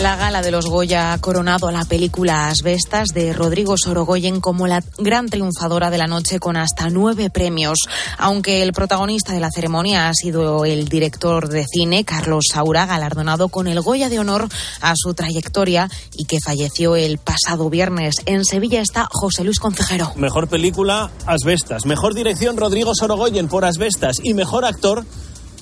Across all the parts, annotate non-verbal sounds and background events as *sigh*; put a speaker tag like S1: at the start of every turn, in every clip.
S1: La gala de los Goya ha coronado a la película Asbestas de Rodrigo Sorogoyen como la gran triunfadora de la noche con hasta nueve premios. Aunque el protagonista de la ceremonia ha sido el director de cine Carlos Saura, galardonado con el Goya de honor a su trayectoria y que falleció el pasado viernes. En Sevilla está José Luis Concejero.
S2: Mejor película Asbestas. Mejor dirección Rodrigo Sorogoyen por Asbestas. Y mejor actor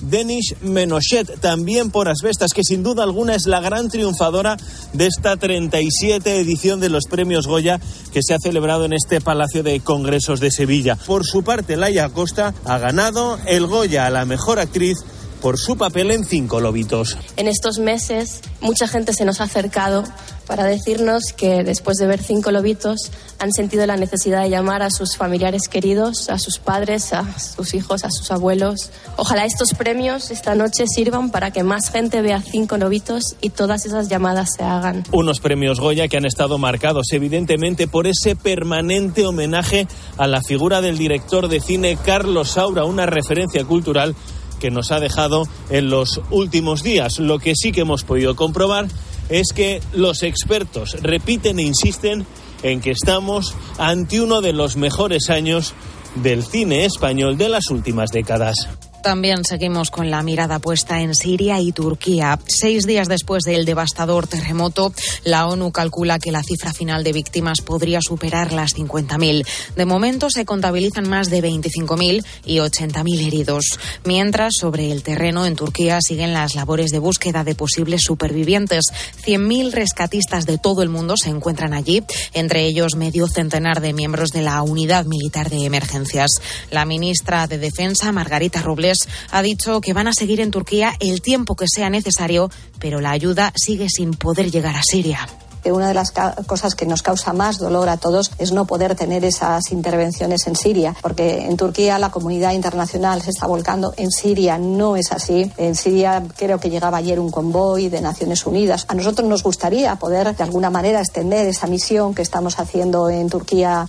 S2: Denis Menochet, también por Asbestas, que sin duda alguna es la gran triunfadora de esta 37 edición de los premios Goya que se ha celebrado en este Palacio de Congresos de Sevilla. Por su parte, Laia Acosta ha ganado el Goya a la mejor actriz por su papel en Cinco Lobitos.
S3: En estos meses mucha gente se nos ha acercado para decirnos que después de ver Cinco Lobitos han sentido la necesidad de llamar a sus familiares queridos, a sus padres, a sus hijos, a sus abuelos. Ojalá estos premios esta noche sirvan para que más gente vea Cinco Lobitos y todas esas llamadas se hagan.
S2: Unos premios Goya que han estado marcados evidentemente por ese permanente homenaje a la figura del director de cine Carlos Saura, una referencia cultural que nos ha dejado en los últimos días. Lo que sí que hemos podido comprobar es que los expertos repiten e insisten en que estamos ante uno de los mejores años del cine español de las últimas décadas.
S1: También seguimos con la mirada puesta en Siria y Turquía. Seis días después del devastador terremoto, la ONU calcula que la cifra final de víctimas podría superar las 50.000. De momento se contabilizan más de 25.000 y 80.000 heridos. Mientras, sobre el terreno en Turquía siguen las labores de búsqueda de posibles supervivientes. 100.000 rescatistas de todo el mundo se encuentran allí, entre ellos medio centenar de miembros de la Unidad Militar de Emergencias. La ministra de Defensa, Margarita Robles, ha dicho que van a seguir en Turquía el tiempo que sea necesario, pero la ayuda sigue sin poder llegar a Siria
S4: una de las cosas que nos causa más dolor a todos es no poder tener esas intervenciones en Siria, porque en Turquía la comunidad internacional se está volcando, en Siria no es así. En Siria creo que llegaba ayer un convoy de Naciones Unidas. A nosotros nos gustaría poder de alguna manera extender esa misión que estamos haciendo en Turquía.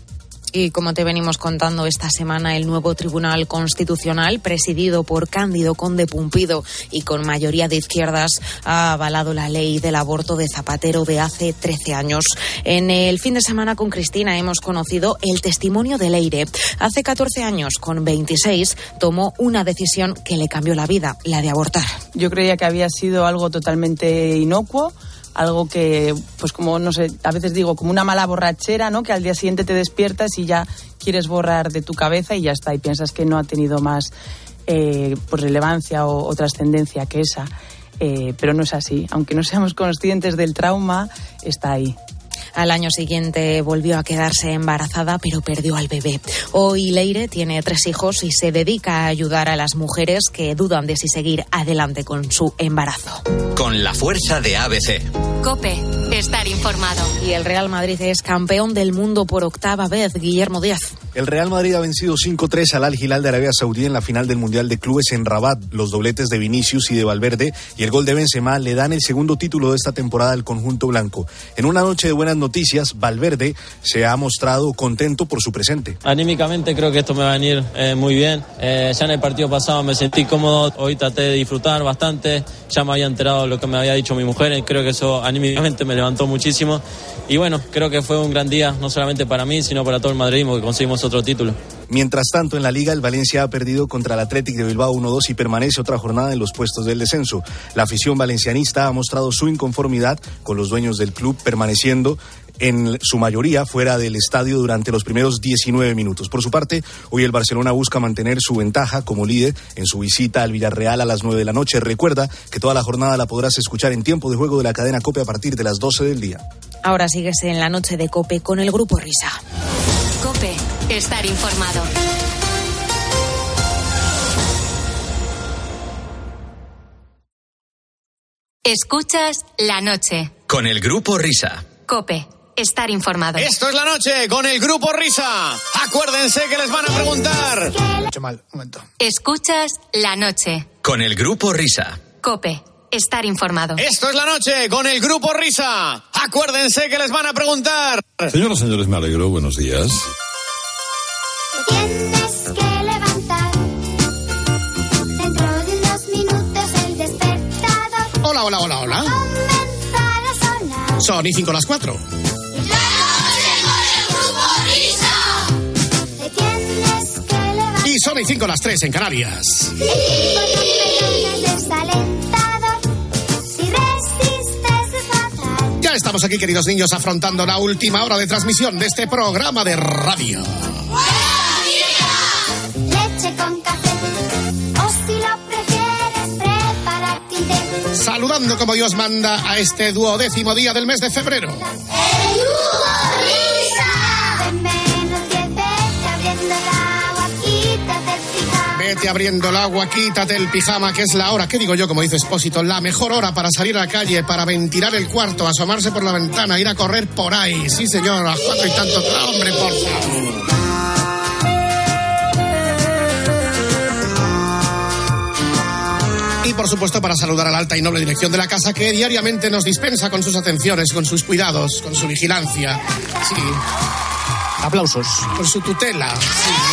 S1: Y como te venimos contando esta semana, el nuevo Tribunal Constitucional, presidido por Cándido Conde Pumpido y con mayoría de izquierdas, ha avalado la ley del aborto de Zapatero de hace 13 años. En el fin de semana con Cristina hemos conocido el testimonio de Leire. Hace 14 años, con 26, tomó una decisión que le cambió la vida, la de abortar.
S5: Yo creía que había sido algo totalmente inocuo algo que, pues como, no sé, a veces digo, como una mala borrachera, ¿no? Que al día siguiente te despiertas y ya quieres borrar de tu cabeza y ya está, y piensas que no ha tenido más eh, pues relevancia o, trascendencia que esa. Eh, pero no es así. Aunque no seamos conscientes del trauma, está ahí.
S1: Al año siguiente volvió a quedarse embarazada, pero perdió al bebé. Hoy Leire tiene tres hijos y se dedica a ayudar a las mujeres que dudan de si seguir adelante con su embarazo.
S6: Con la fuerza de ABC.
S7: Cope, estar informado.
S1: Y el Real Madrid es campeón del mundo por octava vez, Guillermo Díaz.
S8: El Real Madrid ha vencido 5-3 al Al Hilal de Arabia Saudí en la final del Mundial de Clubes en Rabat. Los dobletes de Vinicius y de Valverde y el gol de Benzema le dan el segundo título de esta temporada al conjunto blanco. En una noche de buenas noticias, Valverde se ha mostrado contento por su presente.
S9: Anímicamente creo que esto me va a venir eh, muy bien. Eh, ya en el partido pasado me sentí cómodo, hoy traté de disfrutar bastante, ya me había enterado lo que me había dicho mi mujer, y creo que eso anímicamente me levantó muchísimo. Y bueno, creo que fue un gran día, no solamente para mí, sino para todo el madridismo que conseguimos otro título.
S8: Mientras tanto, en la liga, el Valencia ha perdido contra el Athletic de Bilbao 1-2 y permanece otra jornada en los puestos del descenso. La afición valencianista ha mostrado su inconformidad con los dueños del club, permaneciendo en su mayoría fuera del estadio durante los primeros 19 minutos. Por su parte, hoy el Barcelona busca mantener su ventaja como líder en su visita al Villarreal a las 9 de la noche. Recuerda que toda la jornada la podrás escuchar en tiempo de juego de la cadena COPE a partir de las 12 del día.
S1: Ahora sigues en la noche de COPE con el grupo Risa.
S7: Cope, estar informado. Escuchas la noche.
S6: Con el grupo Risa.
S7: Cope, estar informado.
S10: Esto es la noche con el grupo Risa. Acuérdense que les van a preguntar.
S11: Mucho mal, un momento.
S7: Escuchas la noche.
S6: Con el grupo Risa.
S7: Cope, estar informado.
S10: Esto es la noche con el Grupo Risa. Acuérdense que les van a preguntar.
S12: Señoras y señores, me alegro. Buenos días.
S13: Te Tienes que levantar. Dentro de unos minutos el despertador.
S14: Hola, hola, hola, hola. Comenzar a sonar. Son y 5 las 4. Te tienes Y son y 5 las 3 en Canarias. Sí. Estamos aquí, queridos niños, afrontando la última hora de transmisión de este programa de radio.
S15: Leche con café, o si lo prefieres, prepárate un té.
S14: Saludando como Dios manda a este duodécimo día del mes de febrero.
S15: Ven abriendo el agua, quítate el pijama,
S14: que es la hora, ¿qué digo yo, como dice Espósito? La mejor hora para salir a la calle, para ventilar el cuarto, asomarse por la ventana, ir a correr por ahí. Sí, señor, a las cuatro y tanto. Ah, Hombre, por favor. Y por supuesto para saludar a la alta y noble dirección de la casa que diariamente nos dispensa con sus atenciones, con sus cuidados, con su vigilancia. Sí. Aplausos. Con su tutela. Sí.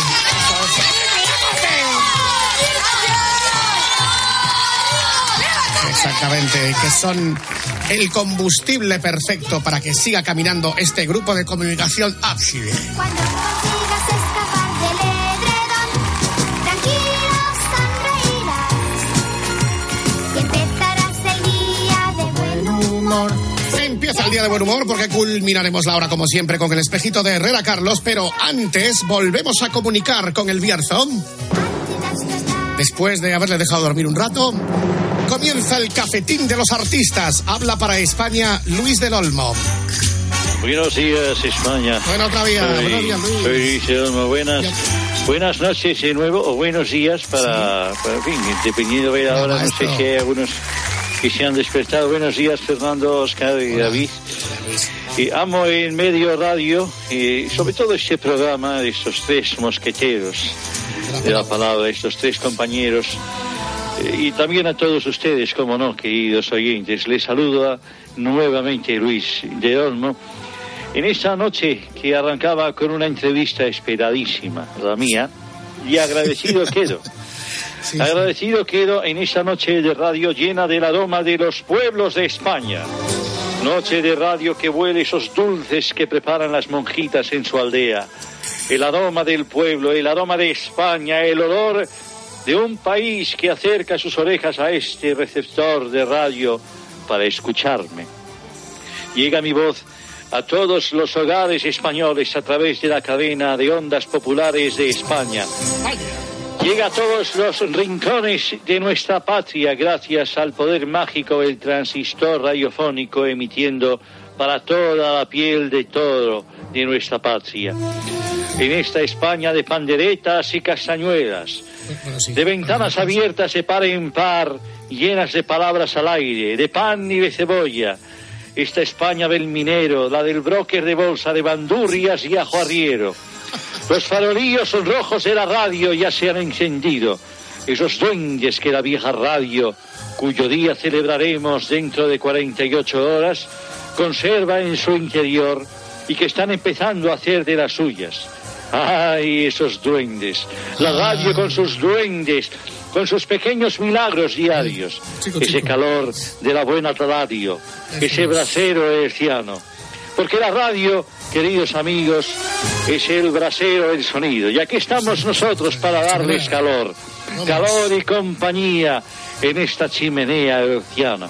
S14: Exactamente, que son el combustible perfecto para que siga caminando este grupo de comunicación Upside.
S15: Cuando consigas escapar del edredón, tranquilo sonreirás. Y empezarás el día de buen humor.
S14: Empieza el día de buen humor porque culminaremos la hora como siempre con el espejito de Herrera Carlos, pero antes volvemos a comunicar con el Bierzón. Después de haberle dejado dormir un rato, comienza el cafetín de los artistas. Habla para España Luis del Olmo.
S16: Buenos días, España.
S14: Bueno, otra vez.
S16: Soy-
S14: Buenos días, Luis.
S16: soy Luis Elmo. Buenas, buenas noches de nuevo, o buenos días para, para en fin, dependiendo de la hora, no sé si hay algunos que se han despertado. Buenos días, Fernando, Oscar y David. Y amo en medio radio, y sobre todo este programa de estos tres mosqueteros de la palabra, estos tres compañeros. Eh, Y también a todos ustedes, como no, queridos oyentes. Les saluda nuevamente Luis de Olmo. En esta noche que arrancaba con una entrevista esperadísima, la mía, y agradecido quedo. *laughs* agradecido quedo en esta noche de radio llena del aroma de los pueblos de España. Noche de radio que huele esos dulces que preparan las monjitas en su aldea. El aroma del pueblo, el aroma de España, el olor de un país que acerca sus orejas a este receptor de radio para escucharme. Llega mi voz a todos los hogares españoles a través de la cadena de ondas populares de España. Llega a todos los rincones de nuestra patria gracias al poder mágico del transistor radiofónico emitiendo para toda la piel de toro de nuestra patria. En esta España de panderetas y castañuelas, de ventanas abiertas de par en par, llenas de palabras al aire, de pan y de cebolla. Esta España del minero, la del broker de bolsa, de bandurrias y ajo arriero. Los farolillos rojos de la radio ya se han encendido. Esos duendes que la vieja radio, cuyo día celebraremos dentro de 48 horas, conserva en su interior y que están empezando a hacer de las suyas. ¡Ay, esos duendes! La radio con sus duendes, con sus pequeños milagros diarios. Ese calor de la buena radio, ese brasero herciano. Porque la radio, queridos amigos, es el brasero del sonido. Y aquí estamos nosotros para darles calor. Calor y compañía en esta chimenea herciana.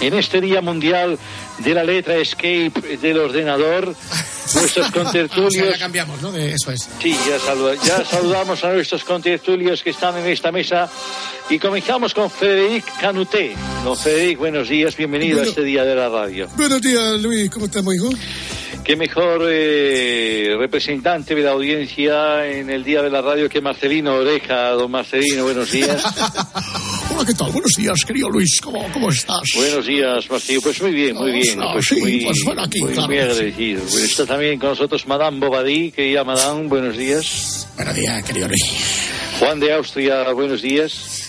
S16: En este Día Mundial de la letra Escape del ordenador, nuestros
S14: O *laughs* sea,
S16: contertulios...
S14: ya cambiamos, ¿no? De- eso es.
S16: Sí, ya, saluda- ya saludamos a nuestros contertulios que están en esta mesa y comenzamos con Frederic Canuté. Don Frederic, buenos días, bienvenido a este día de la radio.
S14: Buenos días, Luis. ¿Cómo estamos, hijo?
S16: Qué mejor eh, representante de la audiencia en el día de la radio que Marcelino Oreja. Don Marcelino, buenos días. *laughs*
S14: Hola, ¿qué tal? Buenos días, querido Luis. ¿Cómo, cómo estás?
S16: Buenos días, Marcelino. Pues muy bien, muy bien.
S14: Ah,
S16: Pues
S14: sí,
S16: muy,
S14: pues bueno, aquí,
S16: muy,
S14: claro
S16: muy agradecido. Pues está también con nosotros Madame Bobadí, querida Madame, buenos días.
S14: Buenos días, querido Luis.
S16: Juan de Austria, buenos días.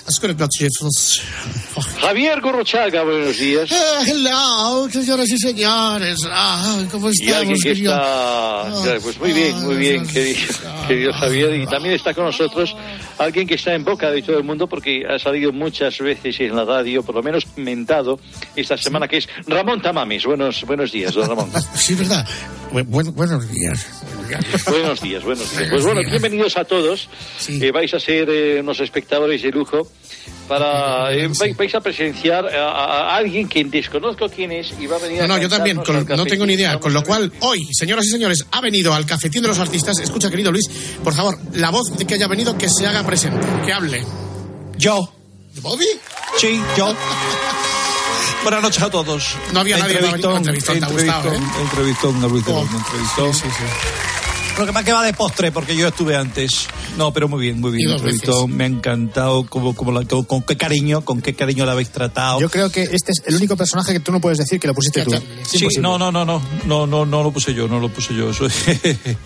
S16: Javier Gurruchaga, buenos días.
S14: Ah, hello, señoras y señores. Ah, ¿Cómo estamos,
S16: que
S14: querido?
S16: está... Pues muy bien, muy bien, querido. querido Javier. Y también está con nosotros alguien que está en boca de todo el mundo porque ha salido muchas veces en la radio, por lo menos mentado esta semana, que es Ramón Tamames. Buenos, buenos días, don Ramón. *laughs*
S14: Sí, verdad. Bu- buen- buenos días.
S16: Buenos días, buenos días. Pues bueno, bienvenidos a todos. Eh, vais a ser eh, unos espectadores de lujo para eh, vais, vais a presenciar a, a- a alguien que desconozco quién es y va a venir
S14: No,
S16: a
S14: no, yo también, con- no tengo ni idea. Con lo cual, hoy, señoras y señores, ha venido al cafetín de los artistas. Escucha, querido Luis, por favor, la voz de que haya venido, que se haga presente, que hable.
S17: Yo.
S14: ¿Bobby?
S17: Sí, yo. *laughs* Buenas noches a todos.
S14: No había nadie, te ha gustado, ¿eh?
S17: entrevistón, entrevistón a Luis de Olmo, entrevistón. Lo que me queda de postre, porque yo estuve antes. No, pero muy bien, muy bien. Entrevistón, me ha encantado, como, como la- con, qué cariño, con qué cariño la habéis tratado.
S11: Yo creo que este es el único personaje que tú no puedes decir que lo pusiste tú.
S17: Sí, no, no, no, no, no, no, no lo puse yo, no lo puse yo. Eso- *laughs*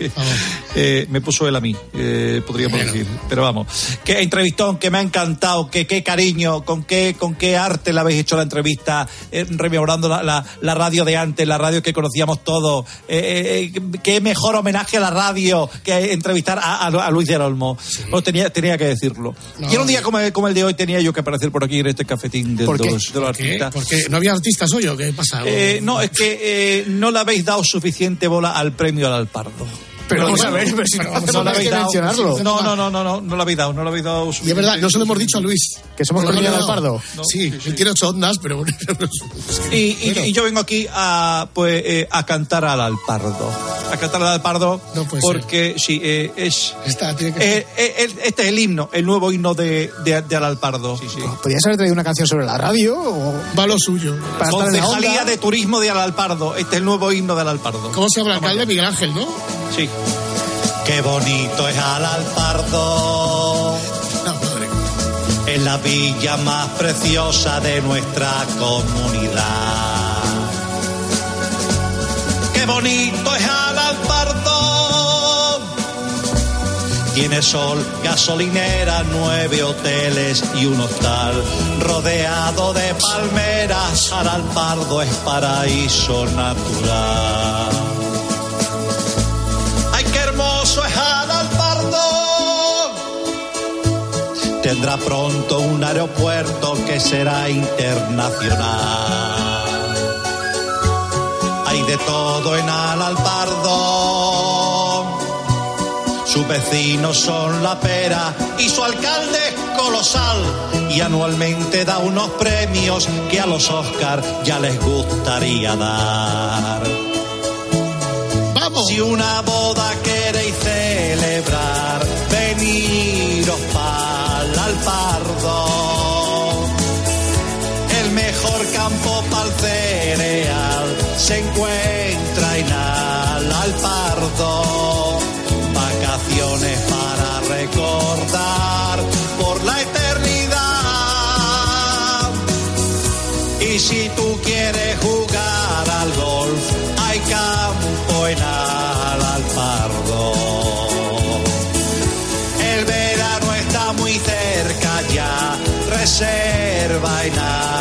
S17: Eh, me puso él a mí, eh, podríamos decir. Pero vamos, qué entrevistón, que me ha encantado, que qué cariño, con qué, con qué arte le habéis hecho la entrevista, eh, rememorando la, la- la radio de antes, la radio que conocíamos todos. Eh, eh, qué mejor homenaje a la radio que entrevistar a, a- a Luis del Olmo. Tenía, tenía que decirlo.
S14: No.
S17: y en un día como, como el de hoy tenía yo que aparecer por aquí en este cafetín de,
S14: ¿Por qué?
S17: los, de los
S14: ¿Por qué?
S17: artistas.
S14: Porque no había artistas hoy o qué pasa.
S17: Eh, no, es que eh, no le habéis dado suficiente bola al premio al Alpardo.
S11: Pero vamos a ver, pero si no
S17: no
S11: más
S17: habéis
S11: mencionarlo.
S17: No, no, no, no, no, no lo habéis dado, no lo habéis dado.
S14: Y es verdad, no se lo hemos dicho a Luis.
S11: Que somos al
S14: no.
S11: Pardo.
S14: Sí, él tiene ocho ondas, pero bueno. *laughs*
S17: Y, y- y yo vengo aquí a, pues, eh, a cantar al Alpardo. A cantar al Alpardo porque sí, eh, es...
S14: Está, tiene que
S17: eh, este es el himno, el nuevo himno de, de, de al Alpardo. Sí, sí.
S11: ¿Podrías haber traído una canción sobre la radio? O...
S14: Va lo suyo.
S11: Para estar en la
S17: Concejalía de Turismo de al Alpardo. Este es el nuevo himno del Alpardo.
S14: ¿Cómo se llama el alcalde? Miguel Ángel, ¿no?
S17: Sí. Qué bonito es al Alpardo. Es la villa más preciosa de nuestra comunidad. Qué bonito es al Alpardo. Tiene sol, gasolinera, nueve hoteles y un hostal. Rodeado de palmeras, al Alpardo es paraíso natural. Tendrá pronto un aeropuerto que será internacional. Hay de todo en Al Pardo. Sus vecinos son la pera y su alcalde es colosal. Y anualmente da unos premios que a los Oscar ya les gustaría dar.
S14: ¡Vamos!
S17: Si una boda queréis celebrar, se encuentra en Al Alpardo. Vacaciones para recordar por la eternidad. Y si tú quieres jugar al golf, hay campo en Al Alpardo. El verano está muy cerca ya, reserva en Al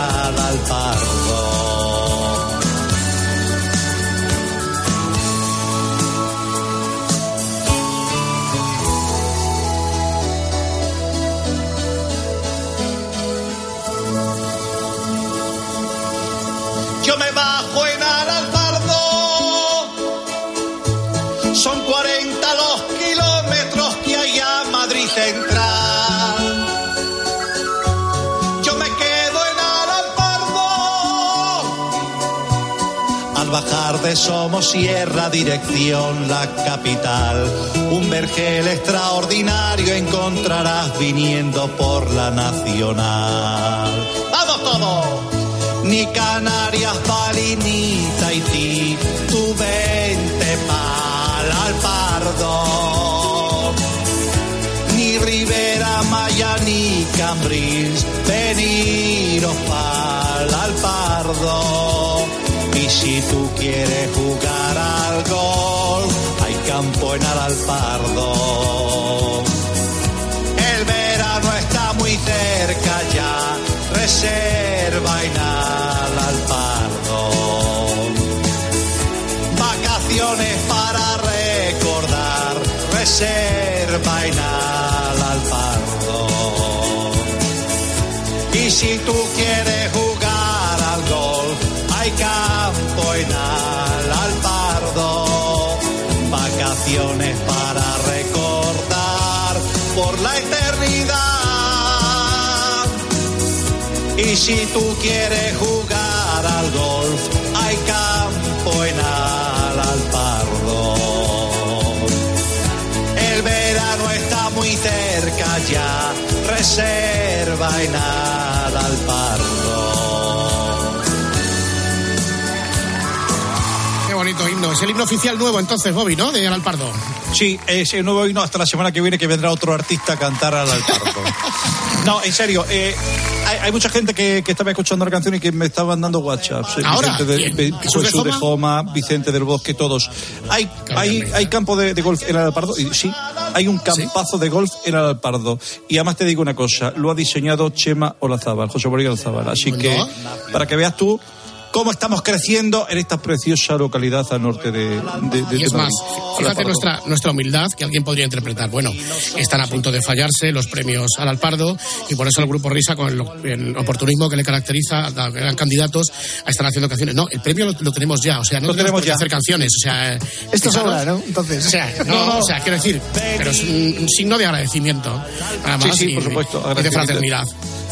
S17: De Somosierra, dirección la capital, un vergel extraordinario encontrarás viniendo por la nacional. ¡Vamos todos! Ni Canarias, Bali, ni Tahití, tú vente pa'l Alpardo. Ni Rivera Maya, ni Cambrils, veniros pa'l Alpardo. Y si tú quieres jugar al golf, hay campo en Adalpardo. El verano está muy cerca ya, reserva en Adalpardo. Vacaciones para recordar, reserva en Adalpardo. Y si tú quieres si tú quieres jugar al golf, hay campo en Alpardo. El verano está muy cerca ya, reserva en Alpardo.
S14: Qué bonito himno. Es el himno oficial nuevo entonces, Bobby, ¿no? De Alpardo.
S17: Sí, ese nuevo himno hasta la semana que viene que vendrá otro artista a cantar al Alpardo. *laughs* No, en serio, eh, hay, hay mucha gente que, que estaba escuchando la canción y que me estaba mandando WhatsApp.
S14: ¿Ahora?
S17: Vicente de,
S14: ¿Jesús de Joma?
S17: Vicente del Bosque, todos. Hay, hay, hay campo de, de golf en el Alpardo, y sí, hay un campazo de golf en Alpardo. Y además te digo una cosa, lo ha diseñado Chema Olazábal, José María Olazábal. Así que, para que veas tú cómo estamos creciendo en esta preciosa localidad al norte de, de, de-
S14: Y es
S17: de
S14: más,
S17: Madrid.
S14: fíjate nuestra, nuestra humildad que alguien podría interpretar. Bueno, están a punto de fallarse los premios al Alpardo y por eso el Grupo Risa, con el, el oportunismo que le caracteriza, a- eran candidatos a estar haciendo canciones. No, el premio lo, lo tenemos ya, o sea, no
S11: Lo
S14: tenemos
S11: ya.
S14: hacer canciones. O sea,
S11: Esto
S14: fijaros,
S11: sobra, ¿no? Entonces.
S14: O sea, *laughs* no, o sea, quiero decir, pero es un, un signo de agradecimiento. Nada más,
S17: sí,
S14: y-
S17: por supuesto.
S14: y de fraternidad.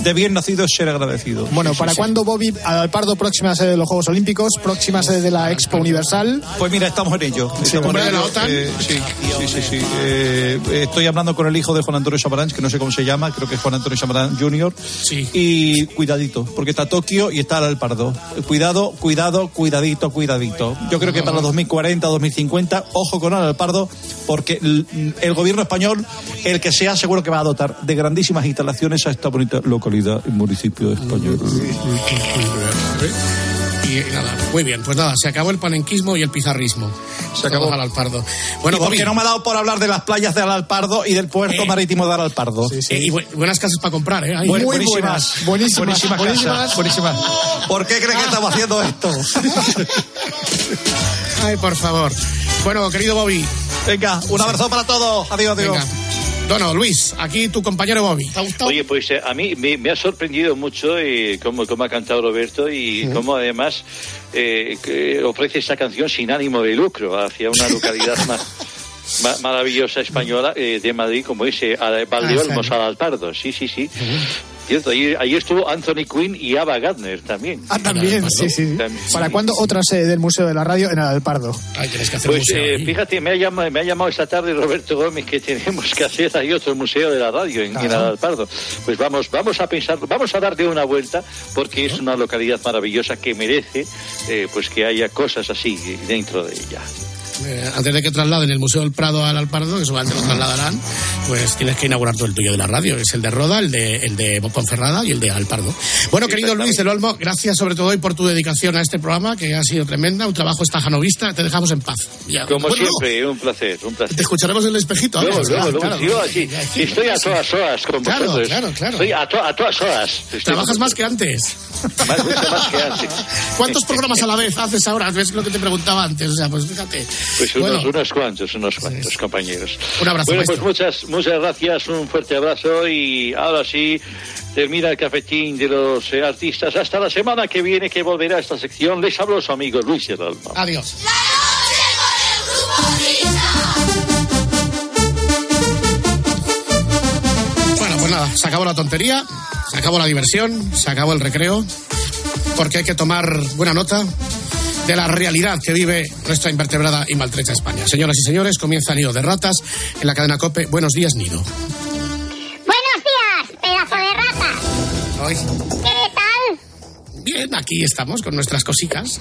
S17: De bien nacido es ser agradecido.
S11: Bueno, ¿para
S17: sí, sí.
S11: cuándo, Bobby? Alpardo, próxima sede de los Juegos Olímpicos, próxima sede de la Expo Universal.
S17: Pues mira, estamos en ello. Estamos en
S11: de la
S17: ello.
S11: OTAN.
S17: Eh, sí, sí, sí. sí. Eh, estoy hablando con el hijo de Juan Antonio Samarán, que no sé cómo se llama, creo que es Juan Antonio Samarán Jr.
S14: Sí.
S17: Y cuidadito, porque está Tokio y está el Alpardo. Cuidado, cuidado, cuidadito, cuidadito. Yo creo que para 2040, 2050, ojo con el Alpardo, porque el, el gobierno español, el que sea, seguro que va a dotar de grandísimas instalaciones a esta bonita localidad y municipio español.
S14: Y nada, muy bien, pues nada, se acabó el panenquismo y el pizarrismo. Se acabó al Alpardo. Bueno,
S17: porque no me ha dado por hablar de las playas de Alalpardo y del puerto
S14: Eh.
S17: marítimo de Alalpardo.
S14: eh, y bu- buenas casas para comprar, ¿eh?
S11: Muy
S17: buenísimas,
S11: buenas, buenísimas,
S17: buenísimas,
S11: buenísimas.
S17: casas, buenísimas. ¿Por qué crees que estamos haciendo esto? *laughs*
S14: Ay, por favor. Bueno, querido Bobby.
S17: Venga, un abrazo para todos. Adiós, adiós.
S14: Venga. Dono, Luis, aquí tu compañero Bobby. ¿Te ha gustado?
S16: Oye, pues eh, a mí me, me ha sorprendido mucho eh, cómo, cómo ha cantado Roberto y cómo además eh, que ofrece esta canción sin ánimo de lucro hacia una localidad más. *laughs* ma- maravillosa española eh, de Madrid como ese Valdeolmos al Alpardo, sí, sí, sí. Cierto, ahí, ahí estuvo Anthony Quinn y Ava Gardner también.
S11: Ah, también, sí, sí.
S16: También,
S11: ¿Para
S16: sí.
S11: cuándo otra sede del Museo de la Radio en Alpardo?
S14: Ay, tienes que hacer
S16: Pues
S14: museo
S16: eh, fíjate, me ha, llamado, me ha llamado esta tarde Roberto Gómez que tenemos que hacer ahí otro museo de la radio en, en Adalpardo. Pues vamos, vamos a pensar, vamos a darle una vuelta porque es una localidad maravillosa que merece eh, pues que haya cosas así dentro de ella.
S14: Eh, antes de que trasladen el Museo del Prado al Alpardo, que seguramente lo trasladarán, pues tienes que inaugurar todo el tuyo de la radio. Es el de Roda, el de, el de Ponferrada y el de Alpardo. Bueno, querido Luis del Olmo, gracias sobre todo hoy por tu dedicación a este programa, que ha sido tremenda, un trabajo estajanovista. Te dejamos en paz. Ya,
S16: Como
S14: bueno,
S16: siempre, un placer, un placer.
S14: Te escucharemos en el espejito.
S16: Luego, luego, luego,
S14: claro.
S16: sí, estoy a todas horas con
S14: Claro,
S16: vosotros.
S14: claro, claro.
S16: Estoy a, to- a todas horas. Estoy
S14: Trabajas más que antes.
S16: Más, mucho más que antes.
S14: ¿Cuántos *laughs* programas a la vez haces ahora? ¿Ves lo que te preguntaba antes? O sea, pues fíjate.
S16: Pues unos,
S14: Bueno.
S16: unos cuantos, unos cuantos, compañeros.
S14: Un abrazo,
S16: Bueno, pues muchas, muchas gracias, un fuerte abrazo y ahora sí termina el cafetín de los eh, artistas. Hasta la semana que viene que volverá a esta sección. Les hablo su amigo Luis Alma.
S14: Adiós. Bueno, pues nada, se acabó la tontería, se acabó la diversión, se acabó el recreo, porque hay que tomar buena nota de la realidad que vive nuestra invertebrada y maltrecha España. Señoras y señores, comienza Nido de Ratas en la cadena COPE. Buenos días, Nido.
S15: Buenos días, pedazo de ratas. ¿Qué tal?
S14: bien, aquí estamos con nuestras cositas.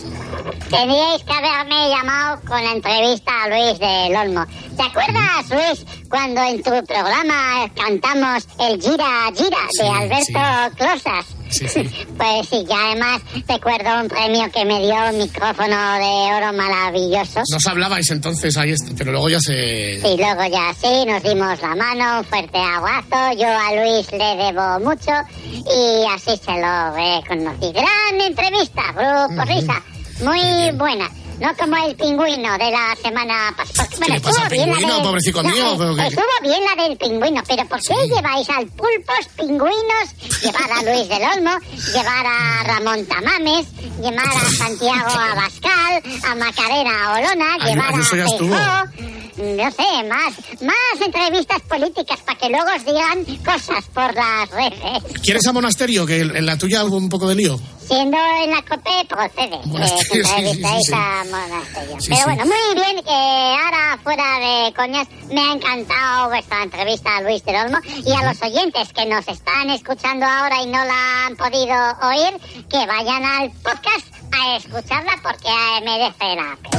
S15: Teníais que haberme llamado con la entrevista a Luis del Olmo. ¿Te acuerdas, Luis, cuando en tu programa cantamos el Gira Gira
S14: Sí,
S15: de Alberto Closas?
S14: Sí, sí.
S15: Pues sí, y además recuerdo un premio que me dio un micrófono de oro maravilloso.
S14: Nos hablabais entonces ahí, pero luego ya se...
S15: Y luego ya sí, nos dimos la mano, un fuerte abrazo. Yo a Luis le debo mucho y así se lo reconocí. Gran entrevista, Grupo Risa. Muy buena. No como el pingüino de la semana pasada.
S14: ¿Qué le pasa al pingüino, pobrecito mío?
S15: No, estuvo bien la del pingüino, pero ¿por qué lleváis al pulpos pingüinos? Llevar a Luis del Olmo, llevar a Ramón Tamames, llevar a Santiago *laughs* Abascal, a Macarena Olona,
S14: Ay,
S15: llevar a
S14: ya estuvo.
S15: Feijóo. No sé, más, más entrevistas políticas para que luego os digan cosas por las redes.
S14: ¿Quieres a Monasterio? Que en la tuya hubo un poco de lío.
S15: Siendo en la COPE, procede que entrevistáis a Monasterio. Pero bueno, muy bien, que ahora fuera de coñas, me ha encantado vuestra entrevista a Luis del Olmo y a los oyentes que nos están escuchando ahora y no la han podido oír, que vayan al podcast a escucharla porque merece la pena.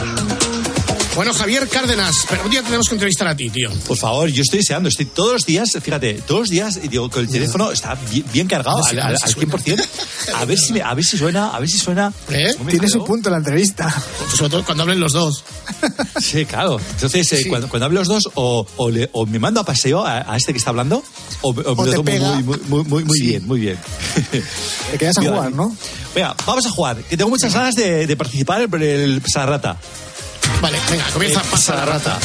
S14: Bueno, Javier Cárdenas, pero un día tenemos que entrevistar a ti, tío.
S17: Por favor, yo estoy deseando, estoy todos los días, fíjate, todos los días, digo, con el teléfono está bien, bien cargado
S14: A ver si-
S17: al, al, al 100%. A ver si, me- a ver si suena, a ver si suena.
S14: ¿Eh?
S17: No me
S11: Tiene su
S17: acuerdo.
S11: punto la entrevista.
S14: Sobre todo cuando hablen los dos.
S17: Sí, claro. Entonces, eh, cuando, cuando hablo los dos, o, o, le- o me mando a paseo a, a este que está hablando, o, o me
S11: O
S17: lo
S11: te
S17: tomo
S11: pega.
S17: muy, muy, muy, muy, muy bien, muy bien.
S11: Te quedas a
S17: Mira,
S11: jugar, ¿no?
S17: Venga, vamos a jugar, que tengo muchas ganas de, de participar en el Sarrata.
S14: Vale, venga, comienza.
S17: Eh,
S14: Pasa la rata.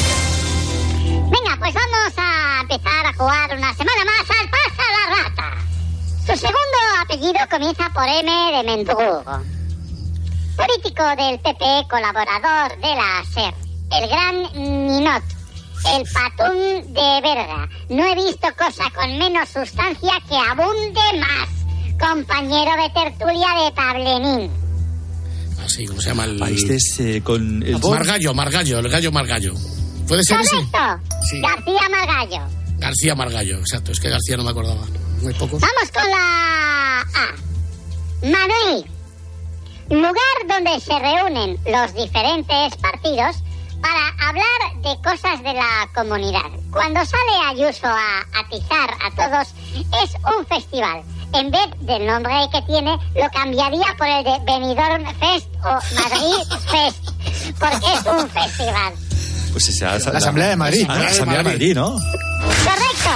S15: Venga, pues vamos a empezar a jugar una semana más al Pasa la Rata. Su segundo apellido comienza por M de Mendrugo. Político del PP, colaborador de la SER. El gran Ninot. El patún de verga. No he visto cosa con menos sustancia que abunde más. Compañero de tertulia de Tablenín.
S14: Así, ¿cómo se llama el...?
S17: Países eh, con el
S14: Margallo, Margallo, el gallo Margallo. ¿Puede ser ese? Sí.
S15: García Margallo.
S14: García Margallo, exacto. Es que García no me acordaba. Muy pocos.
S15: Vamos con la A. Madrid. Lugar donde se reúnen los diferentes partidos para hablar de cosas de la comunidad. Cuando sale Ayuso a atizar a todos, es un festival. En vez del nombre que tiene, lo cambiaría por el de Benidorm Fest o Madrid Fest, porque es un festival.
S17: Pues esa,
S11: La Asamblea de Madrid.
S17: Ah, la Asamblea de Madrid, ¿no?
S15: Correcto.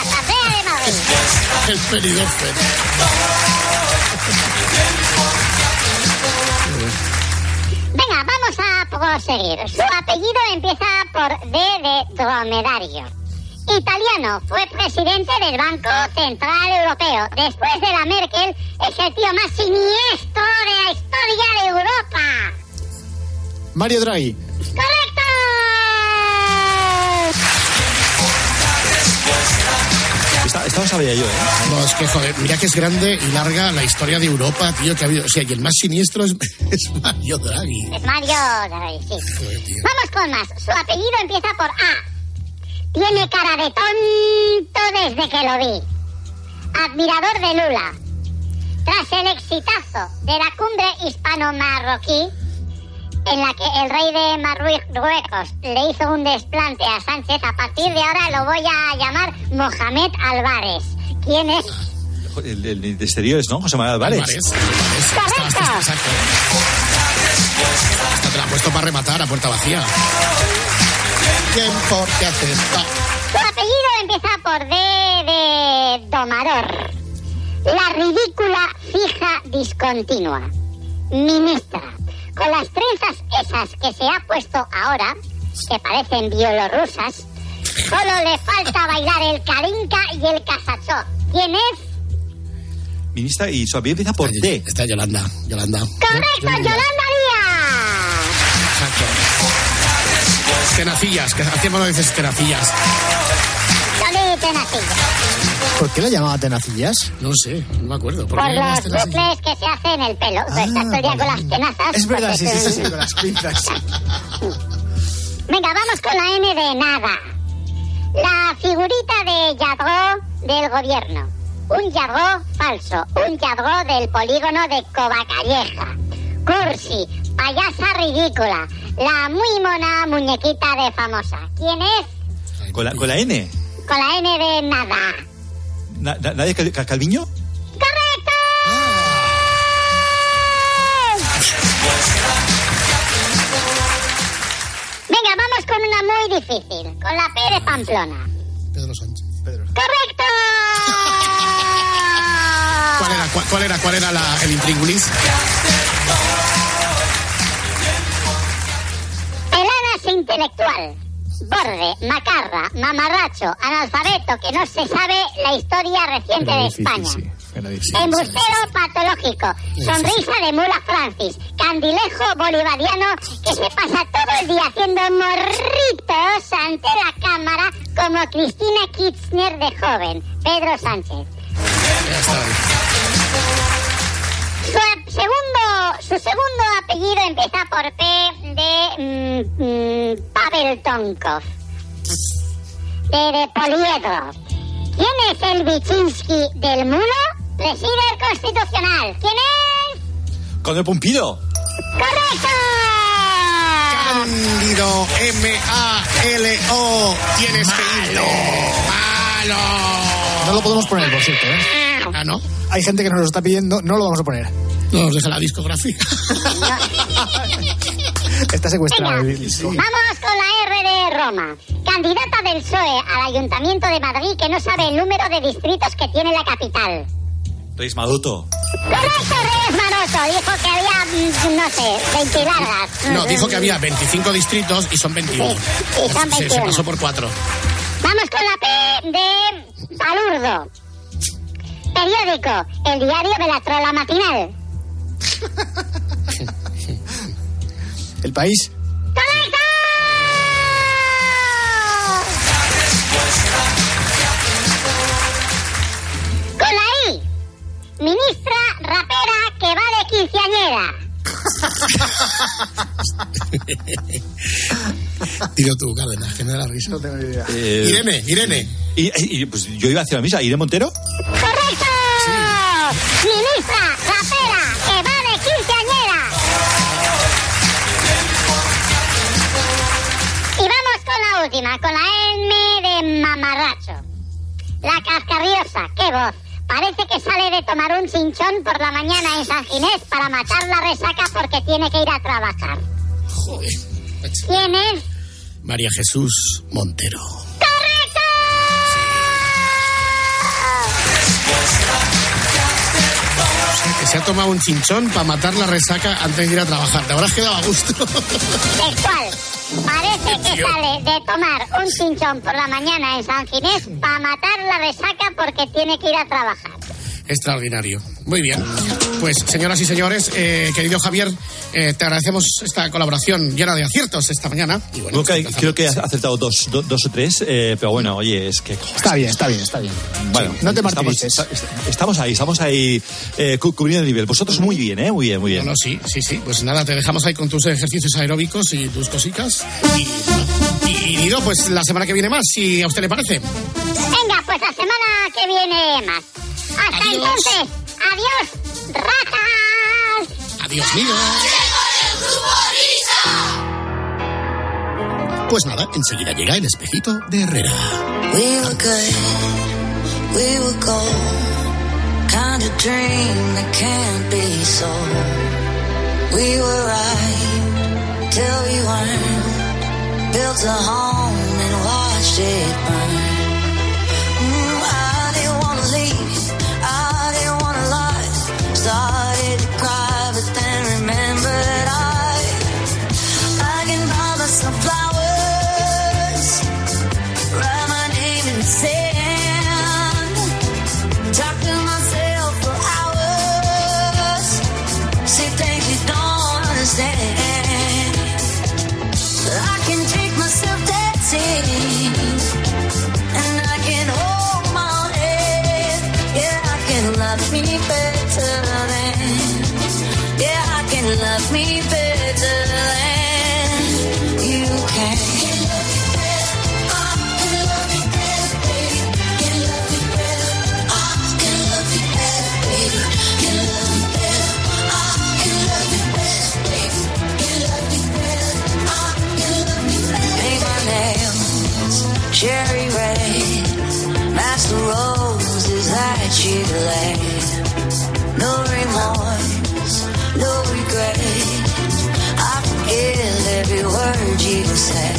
S15: Asamblea de Madrid.
S14: El Benidorm Fest.
S15: Venga, vamos a proseguir. Su apellido empieza por D de dromedario. Italiano, fue presidente del Banco Central Europeo. Después de la Merkel, es el tío más siniestro de la historia de Europa.
S11: Mario Draghi.
S15: ¡Correcto!
S17: Esta, esta no sabía yo, ¿eh?
S14: No, es que, joder, mira que es grande y larga la historia de Europa, tío, que ha habido. O sea, y el más siniestro es, *laughs* es Mario Draghi.
S15: Es Mario Draghi, sí.
S14: Joder, tío.
S15: Vamos con más. Su apellido empieza por A. Tiene cara de tonto desde que lo vi. Admirador de Lula. Tras el exitazo de la cumbre hispano-marroquí, en la que el rey de Marruecos le hizo un desplante a Sánchez, a partir de ahora lo voy a llamar Mohamed Álvarez. ¿Quién es?
S17: El, el de exteriores, ¿no? José Manuel Álvarez.
S14: Álvarez, exacto. Esta te la ha puesto para rematar a puerta vacía. ¿Quién por qué haces? Ah,
S15: Su apellido empieza por D de domador. La ridícula fija discontinua. Ministra. Con las trenzas esas que se ha puesto ahora, que parecen bielorrusas, solo le falta bailar el carinca y el casachó. ¿Quién es?
S17: Ministra, y su apellido empieza por D.
S14: Está Yolanda. Yolanda.
S15: Correcto, Yolanda Díaz.
S14: Exacto. Tenacillas, que hacíamos a veces tenacillas.
S15: Yoli Tenacilla.
S11: ¿Por qué la llamaba tenacillas?
S14: No sé, no me acuerdo. ¿Por
S15: Por los
S14: tenacillas?
S15: bucles que se hacen en el pelo. Pues esta historia con las tenazas.
S11: Es verdad, sí, sí, sí, sí, con las pinzas. *laughs*
S15: Venga, vamos con la N de nada. La figurita de Yadro del gobierno. Un Yadro falso. Un Yadro del polígono de Covacalleja. Cursi. Payasa ridícula. La muy mona muñequita de famosa. ¿Quién es?
S17: Con la, con la N.
S15: Con la N de nada.
S17: Na- na- ¿Nadie Cal- Cal- Calviño?
S15: ¡Correcto! Venga, vamos con una muy difícil. Con la P de Pamplona.
S14: Pedro Sánchez.
S15: ¡Correcto! *laughs*
S14: ¿Cuál era, cuál, cuál era, cuál era la- el intríngulis?
S15: Intelectual. Borde, macarra, mamarracho, analfabeto, que no se sabe la historia reciente de España. Embustero patológico, sonrisa de mula Francis, candilejo bolivariano que se pasa todo el día haciendo morritos ante la cámara como Cristina Kirchner de joven, Pedro Sánchez. Su segundo, su segundo apellido empieza por P de mm, mm, Pavel Tonkov. De, de Poliedro. ¿Quién es el Vichinsky del Mulo? Preside el Constitucional. ¿Quién es?
S17: Con el Pumpido.
S15: ¡Correcto!
S14: Cándido M-A-L-O. Tienes que irte. ¡Malo!
S11: No lo podemos poner, por cierto, ¿eh?
S14: Ah, ¿no?
S11: Hay gente que nos lo está pidiendo, no lo vamos a poner.
S14: No nos deja la discografía. *laughs*
S11: Está secuestrado.
S15: Venga,
S11: el disco.
S15: Vamos con la R de Roma. Candidata del PSOE al Ayuntamiento de Madrid que no sabe el número de distritos que tiene la capital.
S17: Reis Maduto.
S15: Correcto, Reyes Maroto. Dijo que había, mm, no sé, 20 largas.
S14: No, dijo que había 25 distritos y son 21.
S15: Sí, son
S14: Se- se
S15: 21.
S14: pasó por cuatro.
S15: Vamos con la P de Palurdo. Periódico, el diario de la trola matinal. *laughs*
S11: El país.
S15: ¡Correcto! Con la I. Ministra rapera que va de quinceañera. *laughs*
S14: Dilo tú, Cárdenas, que me da la risa. No
S11: tengo ni idea.
S17: Eh,
S14: Irene, Irene.
S17: Y, y, pues yo iba hacia la misa. ¿Irene Montero?
S15: Ministra rapera que va de quinceañera. Y vamos con la última, con la M de mamarracho. La cascarriosa, qué voz. Parece que sale de tomar un chinchón por la mañana en San Ginés para matar la resaca porque tiene que ir a trabajar.
S14: Joder.
S15: ¿Quién es?
S14: María Jesús Montero.
S15: ¡Correcto!
S14: Que se ha tomado un chinchón para matar la resaca antes de ir a trabajar. Te habrás quedado a gusto.
S15: Textual. Parece que sale de tomar un chinchón por la mañana en San Ginés para matar la resaca porque tiene que ir a trabajar.
S14: Extraordinario. Muy bien. Pues, señoras y señores, eh, querido Javier, eh, te agradecemos esta colaboración llena de aciertos esta mañana. Y bueno,
S17: Creo que, creo que has acertado dos, do- dos o tres, eh, pero bueno, oye, es que...
S11: Está bien, está bien, está bien.
S17: Bueno,
S11: no te
S17: estamos,
S11: martirices.
S17: esta- estamos ahí, estamos ahí eh, cu- cubriendo el nivel. Vosotros muy bien, ¿eh? Muy bien, muy bien.
S14: No, no, sí, sí, sí. Pues nada, te dejamos ahí con tus ejercicios aeróbicos y tus cositas. Y, y, pues la semana que viene más, si a usted le parece.
S15: Venga, pues la semana que viene más. Hasta
S14: Adiós.
S15: entonces. Adiós, ratas.
S14: Adiós, Nido. Pues nada, enseguida llega el espejito de Herrera.
S18: We were good, we were gold. Kind of dream that can't be sold. We were right till we weren't. Built a home and watched it burn. said.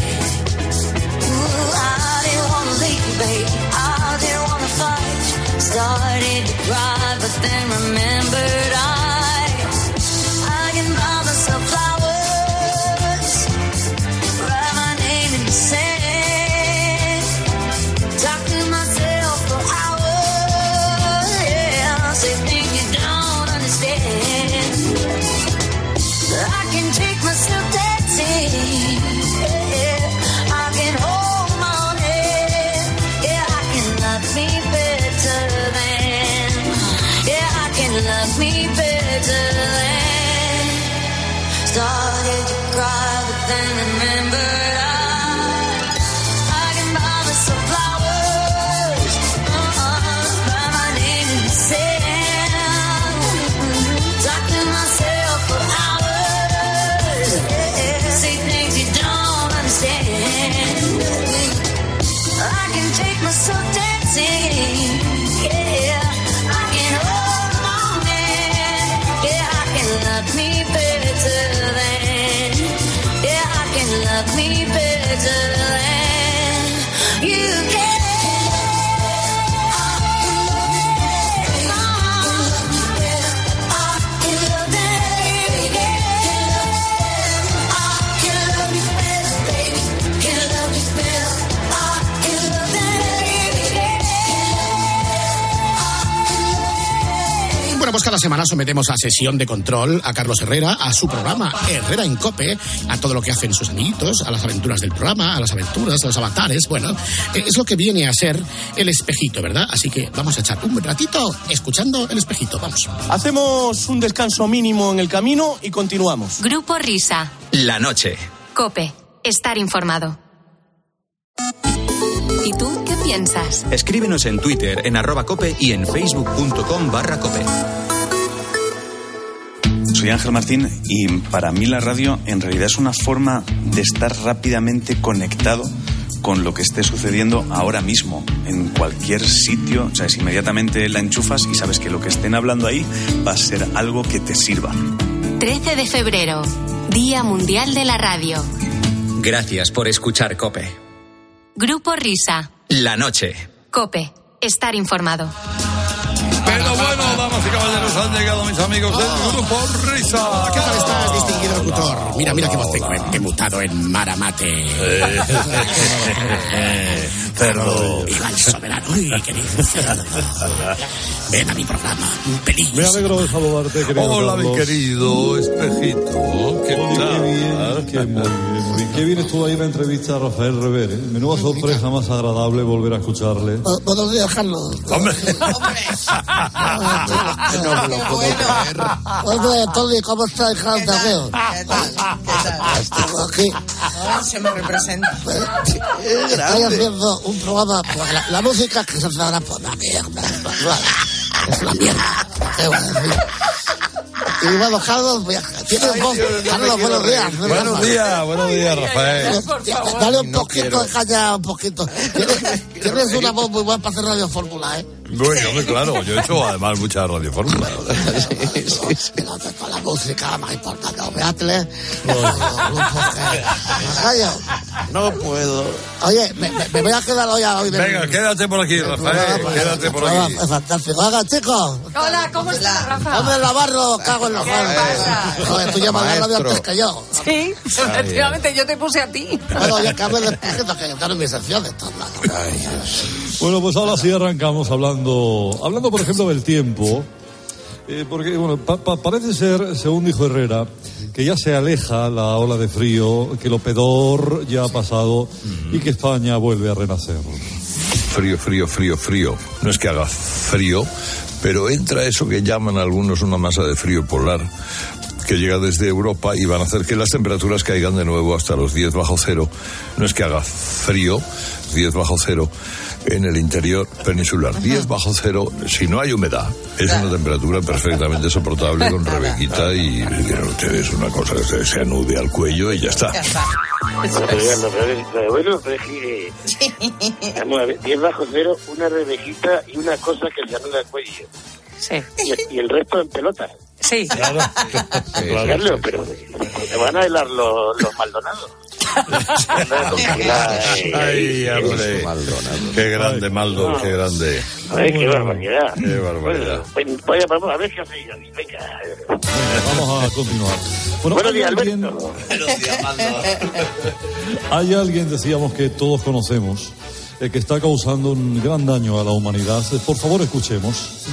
S18: Started to cry, but then remembered
S14: day. Cada semana sometemos a sesión de control a Carlos Herrera, a su programa Herrera en Cope, a todo lo que hacen sus amiguitos, a las aventuras del programa, a las aventuras, a los avatares. Bueno, eh, es lo que viene a ser el espejito, ¿verdad? Así que vamos a echar un ratito escuchando el espejito. Vamos.
S19: Hacemos un descanso mínimo en el camino y continuamos.
S7: Grupo Risa.
S6: La noche.
S7: Cope. Estar informado. ¿Y tú qué piensas?
S6: Escríbenos en Twitter, en arroba cope y en facebook.com barra cope.
S20: Soy Ángel Martín y para mí la radio en realidad es una forma de estar rápidamente conectado con lo que esté sucediendo ahora mismo, en cualquier sitio. O sea, es inmediatamente la enchufas y sabes que lo que estén hablando ahí va a ser algo que te sirva.
S7: 13 de febrero. Día Mundial de la Radio.
S6: Gracias por escuchar Cope.
S7: Grupo Risa.
S6: La noche.
S7: Cope. Estar informado.
S12: Pero bueno, caballeros, han llegado mis amigos del grupo Risa.
S14: ¿Qué tal estás, distinguido locutor? Mira, mira qué voz tengo, he, he mutado en Maramate. *laughs*
S12: Cerdo.
S14: Viva el soberano. Uy, querido cerdo. Ven a mi programa, un pelín.
S21: Me alegro de saludarte, querido
S12: Hola, mi
S21: Carlos.
S12: querido espejito. ¿Qué
S21: Oye,
S12: tal?
S21: qué bien, qué muy bien. Qué bien estuvo ahí la entrevista a Rafael Rever. ¿eh? Menuda sorpresa más agradable volver a escucharle.
S22: Bu- Buenos días, Carlos.
S12: Hombre. *laughs*
S22: No me lo puedo creer. Buenos días, Tony. ¿Cómo estás, hija de? Estamos aquí.
S23: Se me representa. *laughs*
S22: Estoy haciendo un programa. pues, la, la música que se hará por la mierda. Es una mierda. ¿Qué voy a decir? Y bueno, Carlos, tienes voz. Carlos, buenos días.
S12: Buenos días, buenos días, Rafael.
S22: Dale un
S12: No
S22: poquito
S12: quiero.
S22: de caña, un poquito. *laughs* Tienes, tienes una voz muy buena para hacer Radio Fórmula, ¿eh?
S12: Bueno, hombre, claro, yo he hecho además mucha radio fórmula.
S22: Pero *laughs* de toda la música más importante, los grupos que... Calla.
S12: No puedo.
S22: Oye, me, me- me voy a quedar hoy a hoy. del-
S12: Venga, quédate por aquí, Rafael. Quédate por aquí.
S22: Es fantástico. Haga, chicos.
S23: Hola, ¿cómo estás, Rafa?
S22: Hombre, Navarro, cago en los
S23: ¿Qué
S22: joder. tú llamas la radio antes que yo.
S23: Sí, efectivamente, yo te puse a ti.
S22: Bueno, ya que hable de espejito, que yo de.
S21: Bueno, pues ahora sí arrancamos hablando, hablando por ejemplo del tiempo. Eh, porque, bueno, pa- pa- parece ser, según dijo Herrera, que ya se aleja la ola de frío, que lo peor ya ha pasado y que España vuelve a renacer.
S12: Frío, frío, frío, frío. No es que haga frío, pero entra eso que llaman algunos una masa de frío polar que llega desde Europa y van a hacer que las temperaturas caigan de nuevo hasta los 10 bajo cero. No es que haga frío, 10 bajo cero en el interior peninsular. 10 bajo cero si no hay humedad. Es una temperatura perfectamente soportable con *laughs* Rebequita y vieron ustedes una cosa que se, se anude al cuello y ya está.
S24: Vamos a ver, 10 bajo cero, una rebejita y una cosa que se anuda al cuello.
S23: Sí.
S24: Y, y el resto en pelota.
S23: Sí.
S12: Claro. *laughs*
S24: Carlos, pero te van a helar los, los Maldonados.
S12: Ay, hombre. Qué grande, Maldo, qué grande.
S24: Ay, qué barbaridad.
S12: Qué barbaridad.
S24: Pues, vaya, vamos a ver qué hace. Venga.
S21: Vamos a continuar. Bueno,
S24: Buenos días,
S21: alguien,
S24: Alberto. *laughs*
S21: hay alguien, decíamos, que todos conocemos, eh, que está causando un gran daño a la humanidad. Eh, Por favor, escuchemos.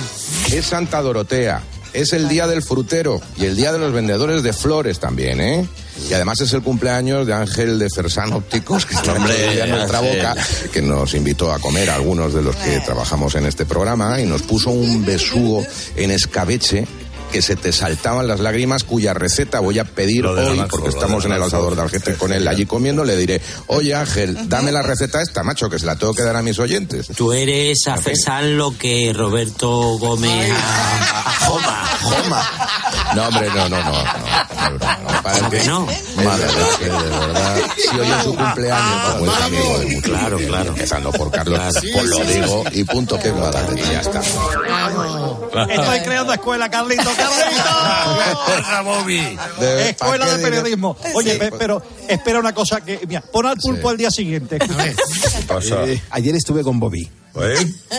S25: Es Santa Dorotea. Es el día del frutero y el día de los vendedores de flores también, ¿eh? Y además es el cumpleaños de Ángel de Fersan Ópticos, que está *laughs*
S26: Hombre,
S25: en nuestra boca, que nos invitó a comer a algunos de los que trabajamos en este programa y nos puso un besugo en escabeche que se te saltaban las lágrimas, cuya receta voy a pedir hoy, porque estamos en el asador de Algete con él allí comiendo, le diré, oye Ángel, dame la receta esta, macho, que se la tengo que dar a mis oyentes.
S26: Tú eres a Fesán lo que Roberto Gómez a, a Joma.
S25: Joma. No, hombre, no, no, no. no, no, no, para que
S26: no?
S25: Que, de verdad, si hoy es su cumpleaños, como es amigo de muchos,
S26: Claro, claro.
S25: Empezando por Carlos, pues lo digo y punto que guardate, y ya está.
S17: Estoy creando escuela, Carlito, Carlito.
S26: Bobby.
S25: De-
S17: Escuela
S25: ¿pa'
S17: de
S25: qué
S17: periodismo. Oye, pe- pero espera una cosa que, mira, pon al pulpo al día siguiente.
S12: pasa?
S8: Eh, ayer estuve con Bobby.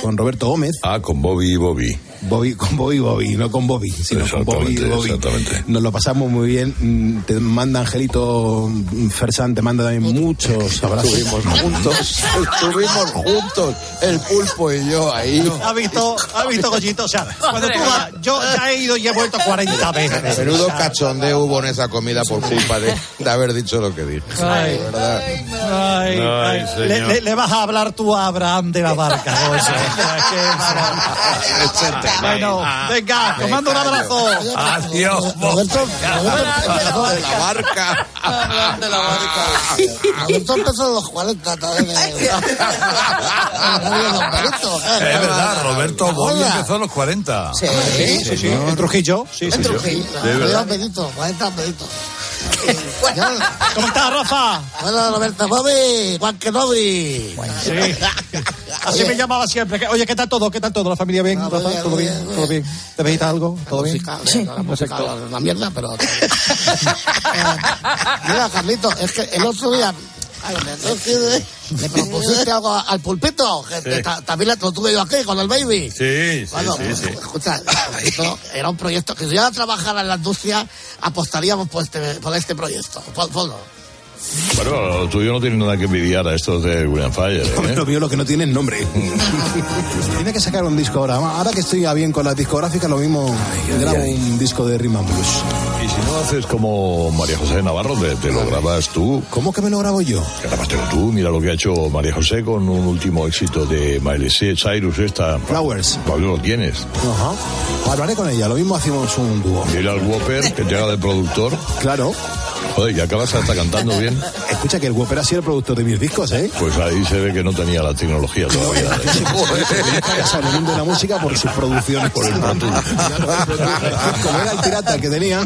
S8: Con Roberto Gómez.
S12: Ah, con Bobby y Bobby.
S8: Bobby, con Bobby Bobby, no con Bobby, sino con Bobby Bobby.
S12: exactamente.
S8: Nos lo pasamos muy bien. Te manda Angelito Fersan, te manda también muchos abrazos.
S25: Estuvimos juntos, *laughs* estuvimos juntos, el pulpo y yo ahí.
S17: ¿Ha visto, ha visto, Goyito? O sea, cuando tú vas, yo ya he ido y he vuelto 40 veces.
S25: Menudo cachondeo hubo en esa comida por culpa de, de haber dicho lo que dije.
S17: Ay.
S25: De verdad.
S17: Ay,
S25: Ay,
S17: ay,
S25: señor.
S17: le, le- le vas a hablar tú a Abraham de la barca. ¿no? Eso, qué. *laughs* bueno, venga, te mando un abrazo.
S26: Adiós.
S22: Roberto, Roberto,
S25: De la barca.
S22: de la barca. Roberto empezó en los 40 también. eh.
S12: Es verdad, Roberto Bobby
S22: Hola.
S12: empezó a los 40.
S22: Sí,
S17: sí, sí. En Trujillo, sí, sí.
S22: En Trujillo.
S12: De verdad.
S22: Cuidado, Benito, 40 Benito.
S17: ¿Cómo estás, Rafa?
S22: Bueno, Roberto Bobby, Juan Kenobi.
S17: Sí. Así me llamaba siempre. Oye, ¿qué tal todo? ¿Qué tal todo? ¿La familia bien? Rafa?
S22: bien,
S17: ¿Todo bien?
S22: bien,
S17: ¿Todo bien? ¿Te necesitas algo? ¿Todo bien?
S22: La música es una mierda, pero. Eh, *laughs* Mira, Carlito, es que el otro día. Le propusiste algo al pulpito,
S12: Sí.
S22: también lo tuve yo aquí con el baby.
S12: Sí, sí,
S22: Bueno,
S12: sí,
S22: pues,
S12: sí.
S22: escucha, esto era un proyecto que si yo trabajara en la industria, apostaríamos por este, por este proyecto. Pon- ponlo.
S12: Bueno, lo tuyo no tiene nada que envidiar a estos de William Fire. ¿eh?
S8: Lo mío lo que no tiene es nombre. *laughs* Tiene que sacar un disco ahora. Ahora que estoy bien con las discográficas, lo mismo grabo un disco de Rhythm and Blues.
S12: Y si no haces como María José Navarro, te, te lo grabas tú.
S8: ¿Cómo que me lo grabo yo?
S12: Grábatelo tú, mira lo que ha hecho María José con un último éxito de Miley Cyrus, esta.
S8: Flowers.
S12: Pablo lo tienes.
S8: Ajá. Hablaré con ella, lo mismo hacemos un dúo.
S12: Mira al Whopper que te haga de productor.
S8: Claro.
S12: Joder, y acabas hasta cantando bien.
S8: Escucha que el Whopper ha sido el productor de mis discos, ¿eh?
S12: Pues ahí se ve que no tenía la tecnología todavía.
S8: En el mundo de la música por sus producciones. Por el Como era el pirata que tenía,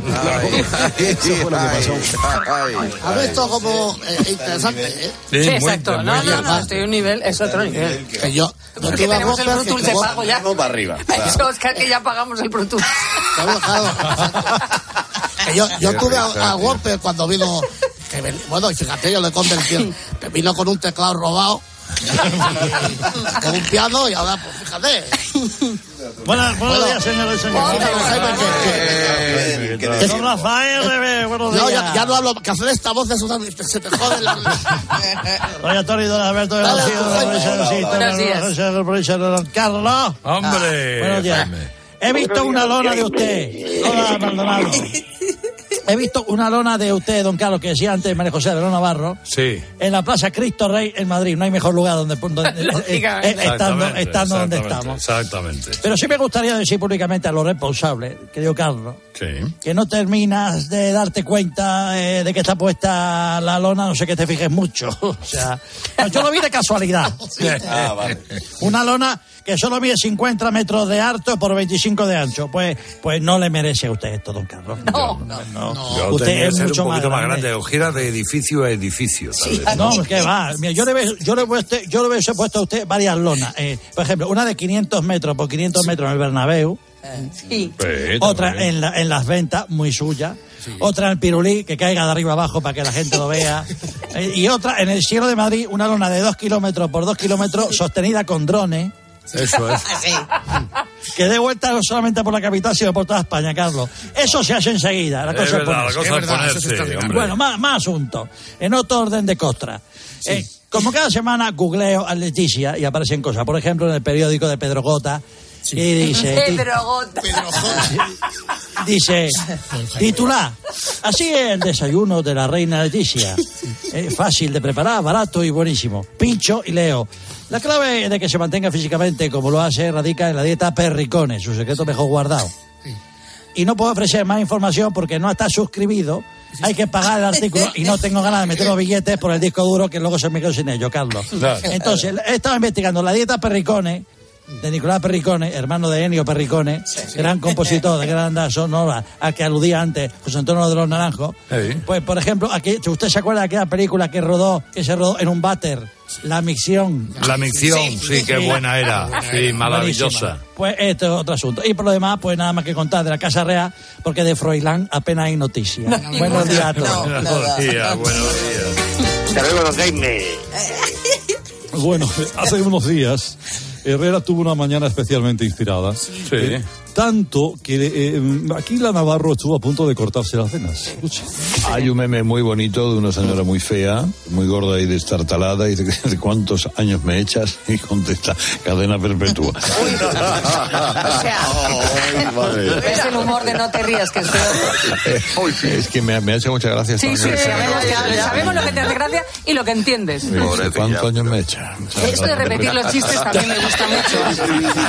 S8: eso fue lo que pasó.
S22: ¿Has visto como eh, interesante? ¿eh?
S23: Sí, exacto. No, no, no, estoy a un nivel, es otro nivel.
S22: Que yo, yo
S23: Porque
S22: tuve
S23: tenemos el Pro
S22: que
S23: Tools de pago ya.
S25: Vamos para arriba.
S23: Eso, Oscar, que ya pagamos el Pro Tools.
S22: Que yo, yo tuve a, a. Whopper cuando vino. que ven- bueno, y fíjate, yo le convertí. Que vino con un teclado robado. con un piano y ahora, pues fíjate.
S17: Buenas, buenos
S22: Bueno.
S17: días, señores y señores.
S22: Pero, Jaime, que- que- que-
S17: Don Rafael buenos
S22: No,
S17: días.
S22: ya, ya no hablo, que hacer esta voz es una. Se te jode la.
S17: Doña Antonio y don Alberto de
S22: Dale,
S17: don Arcito,
S23: Buenos
S17: don
S23: días.
S17: Carlos.
S12: Hombre,
S17: Buenos días. He visto una lona de usted. Hola, Maldonado. He visto una lona de usted, don Carlos, que decía antes María José de Lona Navarro,
S12: Sí.
S17: en la Plaza Cristo Rey en Madrid. No hay mejor lugar donde, donde- eh, *laughs*
S23: Lógicamente.
S17: eh, estando, donde estamos.
S12: Exactamente.
S17: Pero sí me gustaría decir públicamente a los responsables, querido Carlos,
S12: Sí.
S17: que no terminas de darte cuenta eh, de que está puesta la lona, no sé que te fijes mucho. *laughs* O sea, yo lo vi de casualidad.
S12: Ah, vale.
S17: Una lona que solo mide 50 metros de alto por 25 de ancho. Pues, pues no le merece a usted esto, don Carlos.
S23: No,
S17: no.
S27: Yo
S17: Usted
S27: tenía que
S17: es mucho
S27: un poquito más
S17: grande.
S27: grande. O gira de edificio a edificio. tal vez.
S17: No, que va. Mira, yo le hubiese- yo le hubiese- yo le hubiese puesto a usted varias lonas. Eh, por ejemplo, una de 500 metros por 500 metros en el Bernabéu.
S23: Sí.
S12: Sí,
S17: Otra
S12: también.
S17: en, la- en las ventas, muy suya. Otra en el Pirulí, que caiga de arriba abajo para que la gente lo vea. *laughs* Eh, y otra en el cielo de Madrid, una lona de 2 kilómetros por 2 kilómetros, sostenida con drones.
S27: Eso es. *laughs*
S17: Que dé vuelta no solamente por la capital, sino por toda España, Carlos. Eso se hace enseguida. La cosa es
S27: verdad,
S17: ponerse.
S27: cosa es ponerse.
S17: Bueno, más, más asuntos. En otro orden de costra. Eh, como cada semana googleo a Leticia y aparecen cosas. Por ejemplo, en el periódico de Pedro Gota, Y dice, *laughs* ti-
S23: Pedro Gota.
S17: dice, titular, así es el desayuno de la reina Leticia. *laughs* Es fácil de preparar, barato y buenísimo. Pincho y leo. La clave de que se mantenga físicamente como lo hace radica en la dieta Perricone, su secreto mejor guardado. Y no puedo ofrecer más información porque no está suscribido. Hay que pagar el artículo y no tengo ganas de meter los billetes por el disco duro que luego se me quedó sin ello, Carlos. Entonces, he estado investigando la dieta Perricone de Nicolás Perricone, hermano de Ennio Perricone, gran compositor de gran sonora al que aludía antes José Antonio de los Naranjos. Pues, por ejemplo, aquí, ¿usted se acuerda de aquella película que rodó, que se rodó en un váter? La micción.
S28: La micción, sí, qué buena era. *laughs* Sí, maravillosa.
S17: Buenísima. Pues esto es otro asunto. Y por lo demás, pues nada más que contar de la Casa Real, porque de Froilán apenas hay noticias. Buenos días a todos.
S28: Buenos días, buenos días.
S24: Hasta luego, don Jaime.
S21: Bueno, hace unos días Herrera tuvo una mañana especialmente inspirada. Eh, tanto que eh, aquí la Navarro estuvo a punto de cortarse las venas.
S12: Hay un meme muy bonito de una señora muy fea, muy gorda y destartalada, y dice, ¿de cuántos años me echas? Y contesta, cadena perpetua.
S23: Es el humor de no te rías, que es peor.
S12: es que me, me ha hecho mucha gracia
S23: Sí, sí, sabemos, lo que te hace gracia y lo que entiendes.
S12: ¿Cuántos años me echa?
S23: Esto de repetir los chistes también me gusta mucho.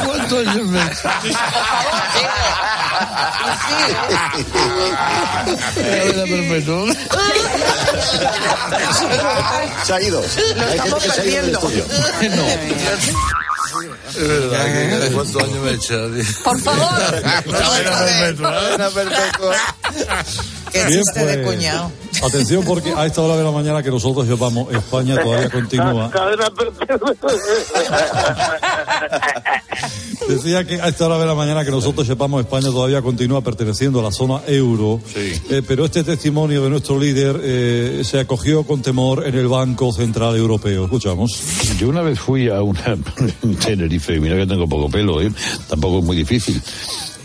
S12: ¿Cuántos años me perpetua.
S29: Se ha ido.
S23: Lo estamos
S29: que se ha ido del
S23: perdiendo.
S29: estudio.
S12: Es verdad, que ¿cuántos años me echa?
S23: Por favor.
S12: Perpetua.
S30: Qué
S21: Bien,
S30: chiste de
S21: pues,
S30: cuñado.
S21: Atención porque a esta hora de la mañana que nosotros llevamos, España todavía continúa. Decía que a esta hora de la mañana que nosotros sepamos España todavía continúa perteneciendo a la zona euro, Eh, pero este testimonio de nuestro líder eh, se acogió con temor en el Banco Central Europeo. Escuchamos.
S12: Yo una vez fui a una *laughs* en Tenerife, mira que tengo poco pelo, ¿eh? tampoco es muy difícil.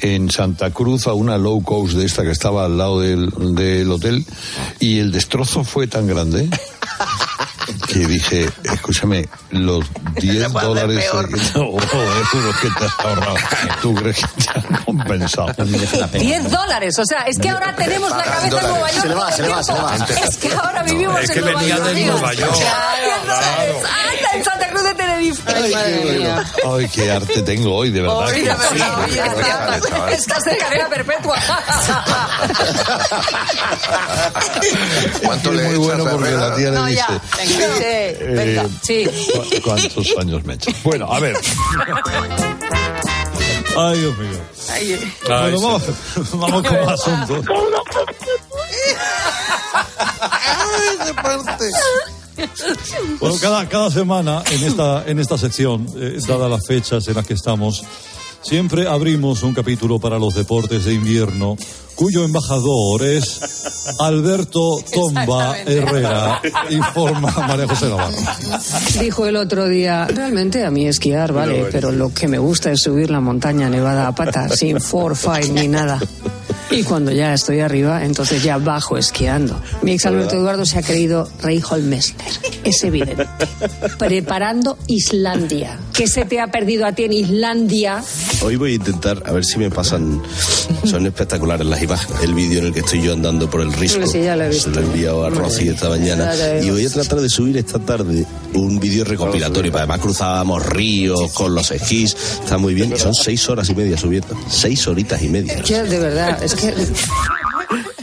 S12: En Santa Cruz a una low cost de esta que estaba al lado del, del hotel y el destrozo fue tan grande *laughs* que dije, escúchame, los 10 *laughs* dólares o euros que te has ahorrado, ¿tú crees que te han compensado?
S23: 10 dólares, o sea, es que ahora tenemos la cabeza en Nueva York.
S12: Se le va, se le va, se le va.
S23: Es que ahora vivimos
S12: Es que
S23: en Nueva
S12: venía
S23: York.
S12: de
S23: tío.
S12: Nueva York.
S23: Claro, Anda, en Santa Cruz de Tenerife. Ay, madre mía.
S12: Ay, qué arte tengo hoy, de verdad.
S23: Hoy, de verdad, Estás de cadena perpetua. *laughs*
S12: ¿Cuánto le muy bueno porque la tía le
S23: No,
S12: dice...
S23: sí, venga.
S12: eh,
S23: Sí.
S12: ¿cu- ¿Cuántos años me echas? Bueno, a ver.
S21: Ay, Dios mío.
S23: Ay,
S21: Bueno, vamos, vamos con más asuntos. Bueno, cada, cada semana en esta, en esta sección, eh, dadas las fechas en las que estamos, siempre abrimos un capítulo para los deportes de invierno, cuyo embajador es Alberto Tomba Herrera, informa María José Navarro.
S31: Dijo el otro día, realmente a mí esquiar, vale, pero lo que me gusta es subir la montaña nevada a pata, sin forfait ni nada. Y cuando ya estoy arriba, entonces ya bajo esquiando. Mi ex Alberto Eduardo se ha creído Rey Holmesler. Es evidente. *laughs* Preparando Islandia. ¿Qué se te ha perdido a ti en Islandia?
S29: Hoy voy a intentar a ver si me pasan. Son espectaculares las imágenes. El vídeo en el que estoy yo andando por el risco.
S31: Sí, ya lo he visto.
S29: Se lo he enviado a Rosy esta mañana. Y voy a tratar de subir esta tarde un vídeo recopilatorio. Además cruzábamos ríos con los esquís. Está muy bien. Y son seis horas y media subiendo. Seis horitas y media.
S31: Que de verdad, es que...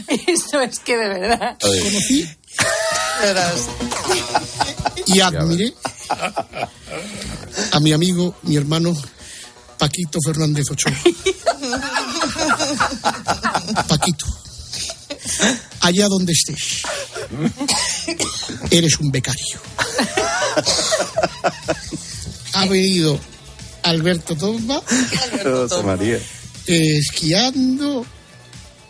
S31: *laughs*
S23: Esto es que de verdad.
S14: Conocí y admiré a mi amigo, mi hermano, Paquito Fernández Ochoa. Paquito, allá donde estés, eres un becario. Ha venido Alberto Tomba
S29: María.
S14: eh, esquiando,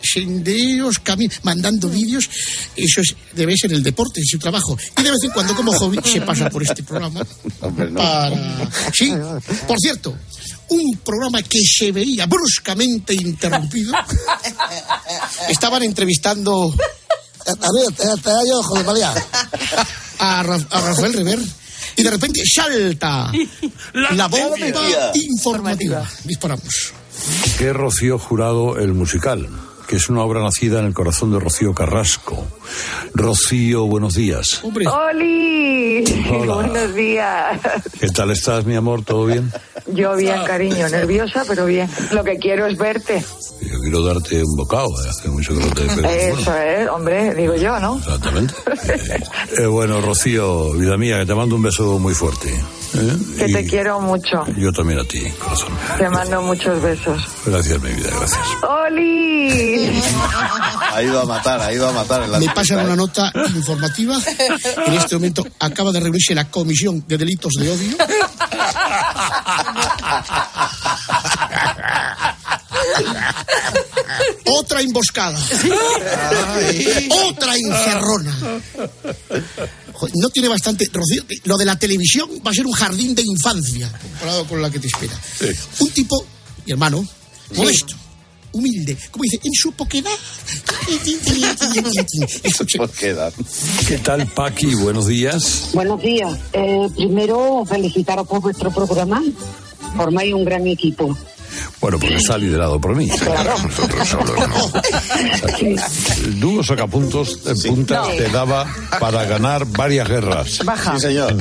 S14: senderos, caminos, mandando vídeos. Eso es, debe ser el deporte, es su trabajo. Y de vez en cuando, como hobby, se pasa por este programa. *laughs* Para... Sí, por cierto, un programa que se veía bruscamente interrumpido. Estaban entrevistando *laughs*
S22: A ver, te, te yo, José María.
S14: a, Ra- a Rafael Rever Y de repente salta la, bomba informativa. Disparamos.
S12: que Rocío Jurado el musical, que es una obra nacida en el corazón de Rocío Carrasco. Rocío, buenos días.
S32: ¡Oli!
S12: Hola. *laughs*
S32: Buenos días.
S12: ¿Qué tal estás, mi amor? ¿Todo bien?
S32: Yo bien, cariño, nerviosa, pero bien. Lo que quiero es verte.
S12: Yo quiero darte un bocado, eh, hace mucho que no te pero bueno,
S32: Eso es, hombre, digo yo, ¿no?
S12: Exactamente. *laughs* Eh, bueno, Rocío, vida mía, que te mando un beso muy fuerte. ¿eh?
S32: Que
S12: Y
S32: te quiero mucho.
S12: Yo también a ti, corazón.
S32: Te mando muchos besos.
S12: Gracias, mi vida, gracias.
S32: ¡Oli! *laughs*
S29: Ha ido a matar, ha ido a matar en la
S14: Me pasan
S29: ¿eh?
S14: una nota informativa. En este momento acaba de reunirse la Comisión de Delitos de Odio. Otra emboscada. Otra encerrona. Joder, No tiene bastante. Rocío, lo de la televisión va a ser un jardín de infancia comparado con la que te espera. Un tipo, mi hermano, modesto, humilde, como dice, en su *laughs* poquedad.
S12: ¿Qué tal, Paqui? Buenos días.
S33: Buenos días. Eh, primero, felicitaros por vuestro programa. Formáis un gran equipo.
S12: Bueno, porque está liderado por mí. *laughs* Nosotros solos no. *laughs* El dúo sacapuntos de punta
S29: No.
S12: te daba para ganar varias guerras.
S29: Sí, señor.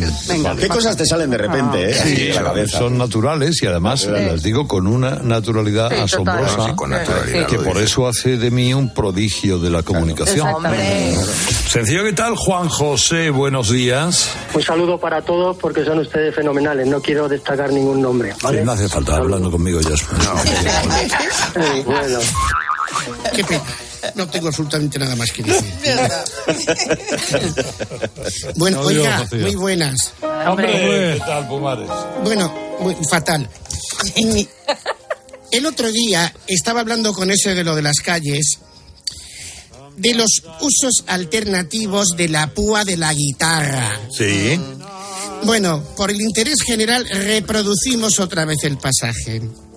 S29: ¿Qué cosas te salen de repente, eh? Así
S12: Sí,
S29: la cabeza.
S12: son naturales y además las digo con una naturalidad
S29: Sí,
S12: asombrosa
S29: Sí, con naturalidad
S12: que por eso hace de mí un prodigio de la comunicación. Sencillo, ¿qué tal? Juan José, buenos días.
S34: Un saludo para todos porque son ustedes fenomenales. No quiero destacar ningún nombre. ¿vale?
S12: No hace falta hablando conmigo ya.
S34: Eh, bueno.
S14: Qué pena. No tengo absolutamente nada más que decir. *laughs* Bueno,
S12: Adiós,
S14: oiga, muy buenas.
S12: Hombre, ¿qué tal, Pumares?
S14: Bueno, muy fatal. El otro día estaba hablando con ese de lo de las calles, de los usos alternativos de la púa de la guitarra.
S12: Sí.
S14: Bueno, por el interés general reproducimos otra vez el pasaje.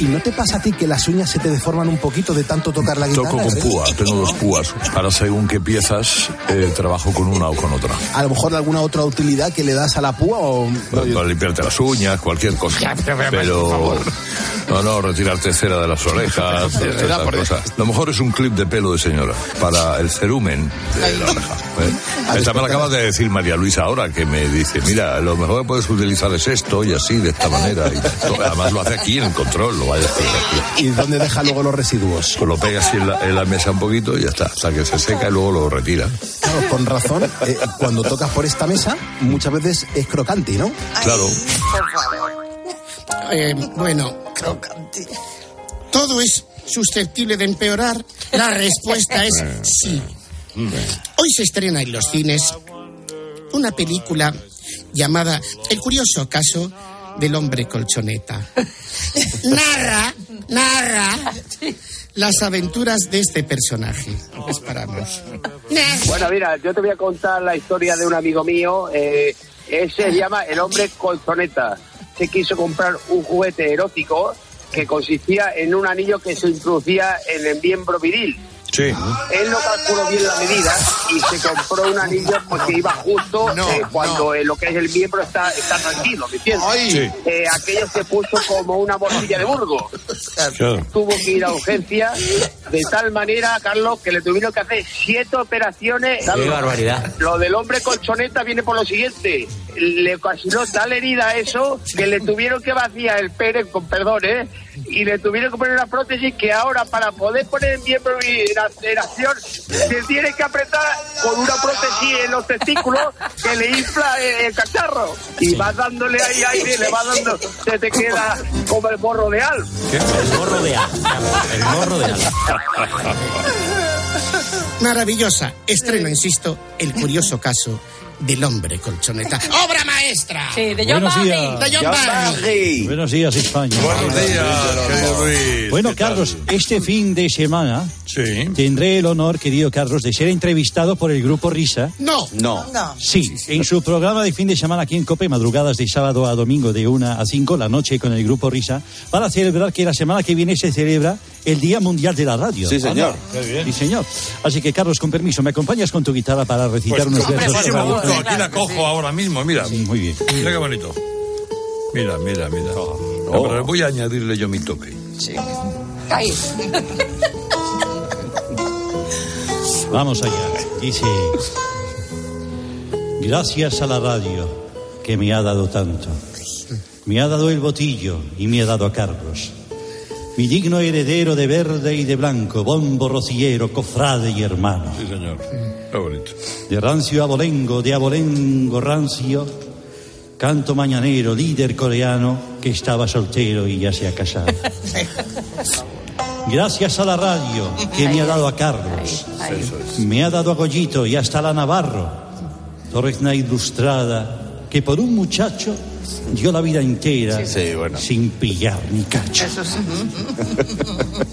S8: ¿Y no te pasa a ti que las uñas se te deforman un poquito de tanto tocar la guitarra?
S12: Toco con
S8: eh?
S12: púa, tengo dos púas. Para según qué piezas, eh, trabajo con una o con otra.
S8: A lo mejor alguna otra utilidad que le das a la púa o...
S12: Para, para limpiarte las uñas, cualquier cosa.
S8: Pero.
S12: No, no, retirarte cera de las orejas,
S8: por.
S12: Lo mejor es un clip de pelo de señora para el cerumen de la oreja. ¿eh? Esta me la acaba de decir María Luisa ahora, que me dice: Mira, lo mejor que puedes utilizar es esto y así, de esta manera. Y además lo hace aquí en el control, lo
S8: ¿Y dónde deja luego los residuos?
S12: Pues lo pega así en la, en la mesa un poquito y ya está, hasta que se seca y luego lo retira.
S8: Claro, con razón, eh, cuando tocas por esta mesa, muchas veces es crocante, ¿no?
S12: Claro.
S14: Eh, bueno, todo es susceptible de empeorar. La respuesta es sí. Hoy se estrena en los cines una película llamada El curioso caso del hombre colchoneta. *laughs* Narra, narra las aventuras de este personaje. Esperamos.
S35: Bueno, mira, yo te voy a contar la historia de un amigo mío. Eh, ese se llama el hombre colchoneta. Se quiso comprar un juguete erótico que consistía en un anillo que se introducía en el miembro viril.
S12: Sí.
S35: Él no calculó bien la medida y se compró un anillo pues, que iba justo eh, cuando eh, lo que es el miembro está, está tranquilo, ¿me entiendes?
S12: Ay. Sí.
S35: Eh, aquello se puso como una morcilla de burgo.
S12: Claro.
S35: Tuvo que ir a urgencia de tal manera, Carlos, que le tuvieron que hacer siete operaciones. Carlos,
S26: barbaridad.
S35: Lo del hombre colchoneta viene por lo siguiente. Le ocasionó tal herida a eso que le tuvieron que vaciar el pene, con perdón, ¿eh? Y le tuvieron que poner una prótesis que ahora para poder poner el miembro en acción se tiene que apretar con una prótesis en los testículos que le infla el, el cacharro. Y vas dándole ahí aire, le va dando, se te queda como el morro de Al.
S26: El morro de Al. El morro de Al. *laughs*
S14: Maravillosa. Estreno, insisto, el curioso caso del hombre colchoneta. ¡Obra maestra!
S23: Sí, de
S21: Buenos días.
S14: De John Barry.
S21: Buenos días, España.
S12: Buenos días, Luis.
S21: Bueno, Carlos, este fin de semana tendré el honor, querido Carlos, de ser entrevistado por el grupo Risa.
S14: No.
S29: No.
S21: Sí, en su programa de fin de semana aquí en Cope, madrugadas de sábado a domingo de 1 a 5, la noche con el grupo Risa, para celebrar que la semana que viene se celebra el Día Mundial de la Radio.
S29: Sí, señor.
S21: Anda. Sí, señor. Así que, Carlos, con permiso, ¿me acompañas con tu guitarra para recitar
S12: Pues,
S21: unos
S12: hombre,
S21: versos
S12: cojo, aquí la cojo ahora mismo, mira.
S21: Muy bien.
S12: Mira qué bonito. Mira, mira, mira. No, pero voy a añadirle yo mi toque.
S23: Sí. Ahí.
S21: Vamos allá. Dice, gracias a la radio que me ha dado tanto. Me ha dado el botillo y me ha dado a Carlos. Mi digno heredero de verde y de blanco, bombo rociero, cofrade y hermano.
S12: Sí, señor. Bonito.
S21: De rancio a bolengo, de abolengo rancio, canto mañanero, líder coreano que estaba soltero y ya se ha casado. *laughs* Gracias a la radio que me ha dado a Carlos, me ha dado a Goyito y hasta a la Navarro, Torrezna ilustrada, que por un muchacho dio la vida entera sin pillar ni cacho.
S23: Eso sí.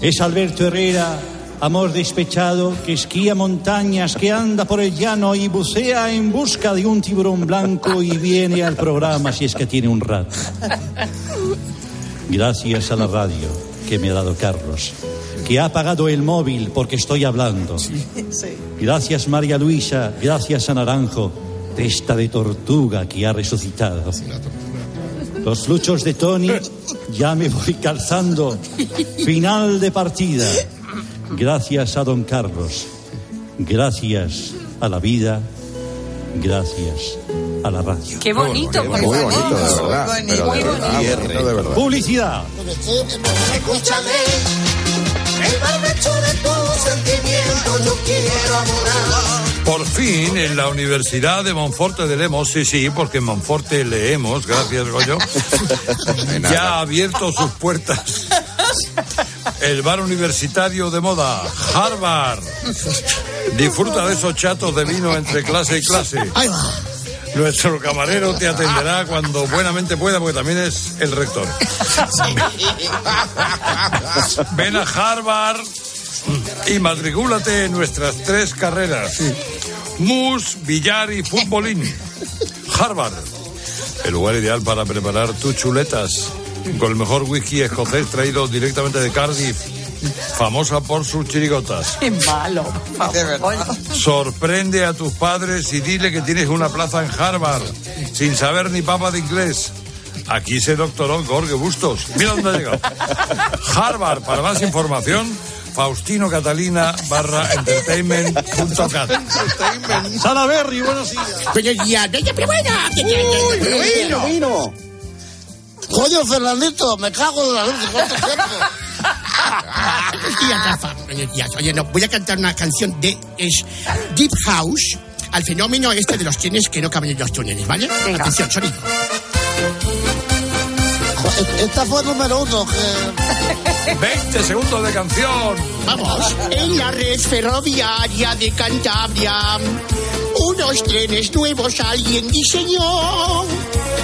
S23: *laughs*
S21: Es Alberto Herrera, amor despechado, que esquía montañas, que anda por el llano y bucea en busca de un tiburón blanco y viene al programa si es que tiene un rato. Gracias a la radio que me ha dado Carlos, que ha apagado el móvil porque estoy hablando. Gracias María Luisa, gracias a Naranjo, testa de tortuga que ha resucitado. Los fluchos de Tony ya me voy calzando. Final de partida. Gracias a don Carlos. Gracias a la vida. Gracias a la radio.
S23: Qué bonito, por
S25: Muy
S23: favor.
S25: bonito, de verdad. pero
S23: Muy
S25: de verdad,
S23: bonito.
S25: bonito de verdad.
S21: Publicidad.
S22: Escúchame, el barbecho de tu sentimiento yo quiero abonar.
S12: Por fin, en la Universidad de Monforte de Lemos, sí, sí, porque en Monforte leemos, gracias, Goyo, ya ha abierto sus puertas el bar universitario de moda, Harvard. Disfruta de esos chatos de vino entre clase y clase. Nuestro camarero te atenderá cuando buenamente pueda, porque también es el rector. *laughs* Ven a Harvard y matricúlate en nuestras tres carreras. Mus, billar y futbolín. Harvard, el lugar ideal para preparar tus chuletas con el mejor whisky escocés traído directamente de Cardiff, famosa por sus chirigotas.
S23: Qué malo. De verdad.
S12: Sorprende a tus padres y dile que tienes una plaza en Harvard, sin saber ni papa de inglés. Aquí se doctoró Jorge Bustos. Mira dónde ha llegado. Harvard, para más información, Faustino Catalina barra entertainment.cat.
S21: Salaberry, buenos días.
S14: Buenos días, doña Prebuena. Pero bueno.
S22: Coño, Fernandito, me cago en la luz. ¿cuánto tiempo?
S14: Buenos días, Rafa. Buenos días. Oye, no, voy a cantar una canción de es Deep House al fenómeno este de los trenes que no caben en los túneles, ¿vale? Atención, sonido.
S22: Esta fue número uno. Que... *laughs*
S12: 20 segundos de canción.
S14: Vamos. En la red ferroviaria de Cantabria, unos trenes nuevos alguien diseñó.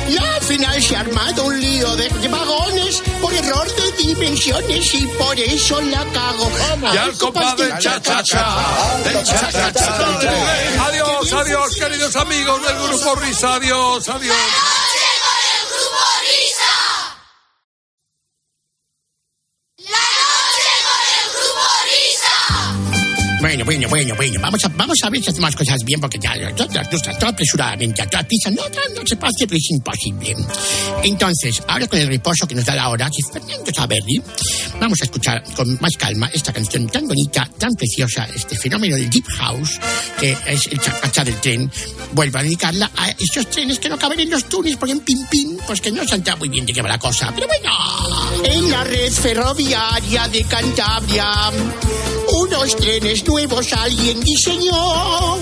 S14: Y al final se ha armado un lío de, vagones por error de dimensiones y por eso la cago.
S12: Y al del cha-cha-cha del tren. Adiós, adiós, queridos amigos del Grupo Risa. Adiós, adiós.
S14: Bueno, bueno, bueno, bueno. Vamos a, vamos a ver si hacemos cosas bien, porque ya, ya, ya, todo apresuradamente, a toda prisa. No, no, no se puede hacer, es imposible. Entonces, ahora con el reposo que nos da la hora, que es Fernando Saberdi, vamos a escuchar con más calma esta canción tan bonita, tan preciosa, este fenómeno del Deep House, que es el chacachá del tren. Vuelvo a dedicarla a esos trenes que no caben en los túneles, porque en pim pim, pues que no se entera muy bien de qué va la cosa. Pero bueno, en la red ferroviaria de Cantabria, unos trenes nuevos alguien diseñó.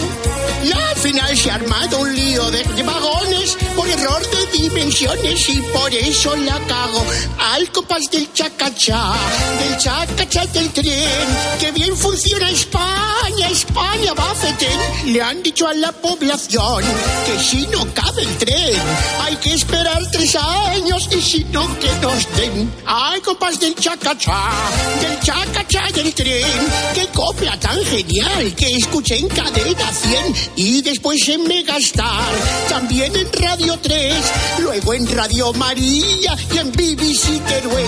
S14: Y al final se ha armado un lío de, vagones por error de dimensiones y por eso la cago. Al compás del chacachá, del chacachá del tren, que bien funciona España, España va. Le han dicho a la población que si no cabe el tren, hay que esperar tres años y si no que nos den. Al compás del chacachá, del chacachá del tren, que copla tan genial que escuché en cadena 100 y después en Megastar, también en Radio 3, luego en Radio María y en BBC Teruel.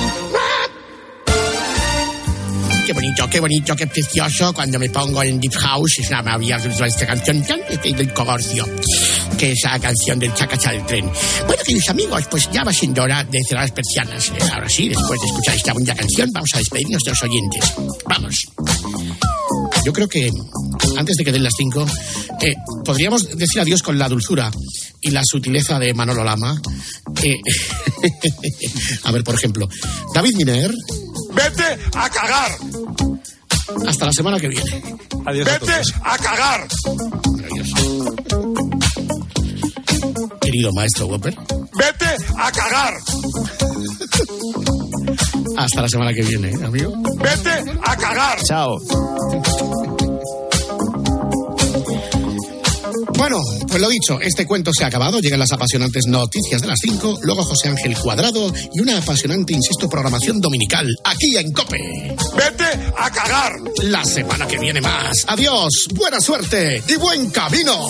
S14: Qué bonito, qué bonito, qué precioso cuando me pongo en Deep House. Es una maravilla esta canción tan del comercio. Que esa canción del chacacha del tren. Bueno, queridos amigos, pues ya va siendo hora de cerrar las persianas. Eh, ahora sí, después de escuchar esta bonita canción, vamos a despedirnos de los oyentes. Vamos. Yo creo que antes de que den las cinco, eh, podríamos decir adiós con la dulzura y la sutileza de Manolo Lama. Eh, *laughs* a ver, por ejemplo, David Miner.
S36: ¡Vete a cagar!
S14: Hasta la semana que viene.
S17: Adiós.
S36: ¡Vete a cagar!
S14: Querido maestro Whopper.
S36: ¡Vete a cagar!
S14: Hasta la semana que viene, ¿eh, amigo.
S36: ¡Vete a cagar!
S14: Chao. Bueno, pues lo dicho, este cuento se ha acabado. Llegan las apasionantes noticias de las 5, luego José Ángel Cuadrado y una apasionante, insisto, programación dominical aquí en Cope.
S36: ¡Vete a cagar!
S14: La semana que viene más. Adiós, buena suerte y buen camino.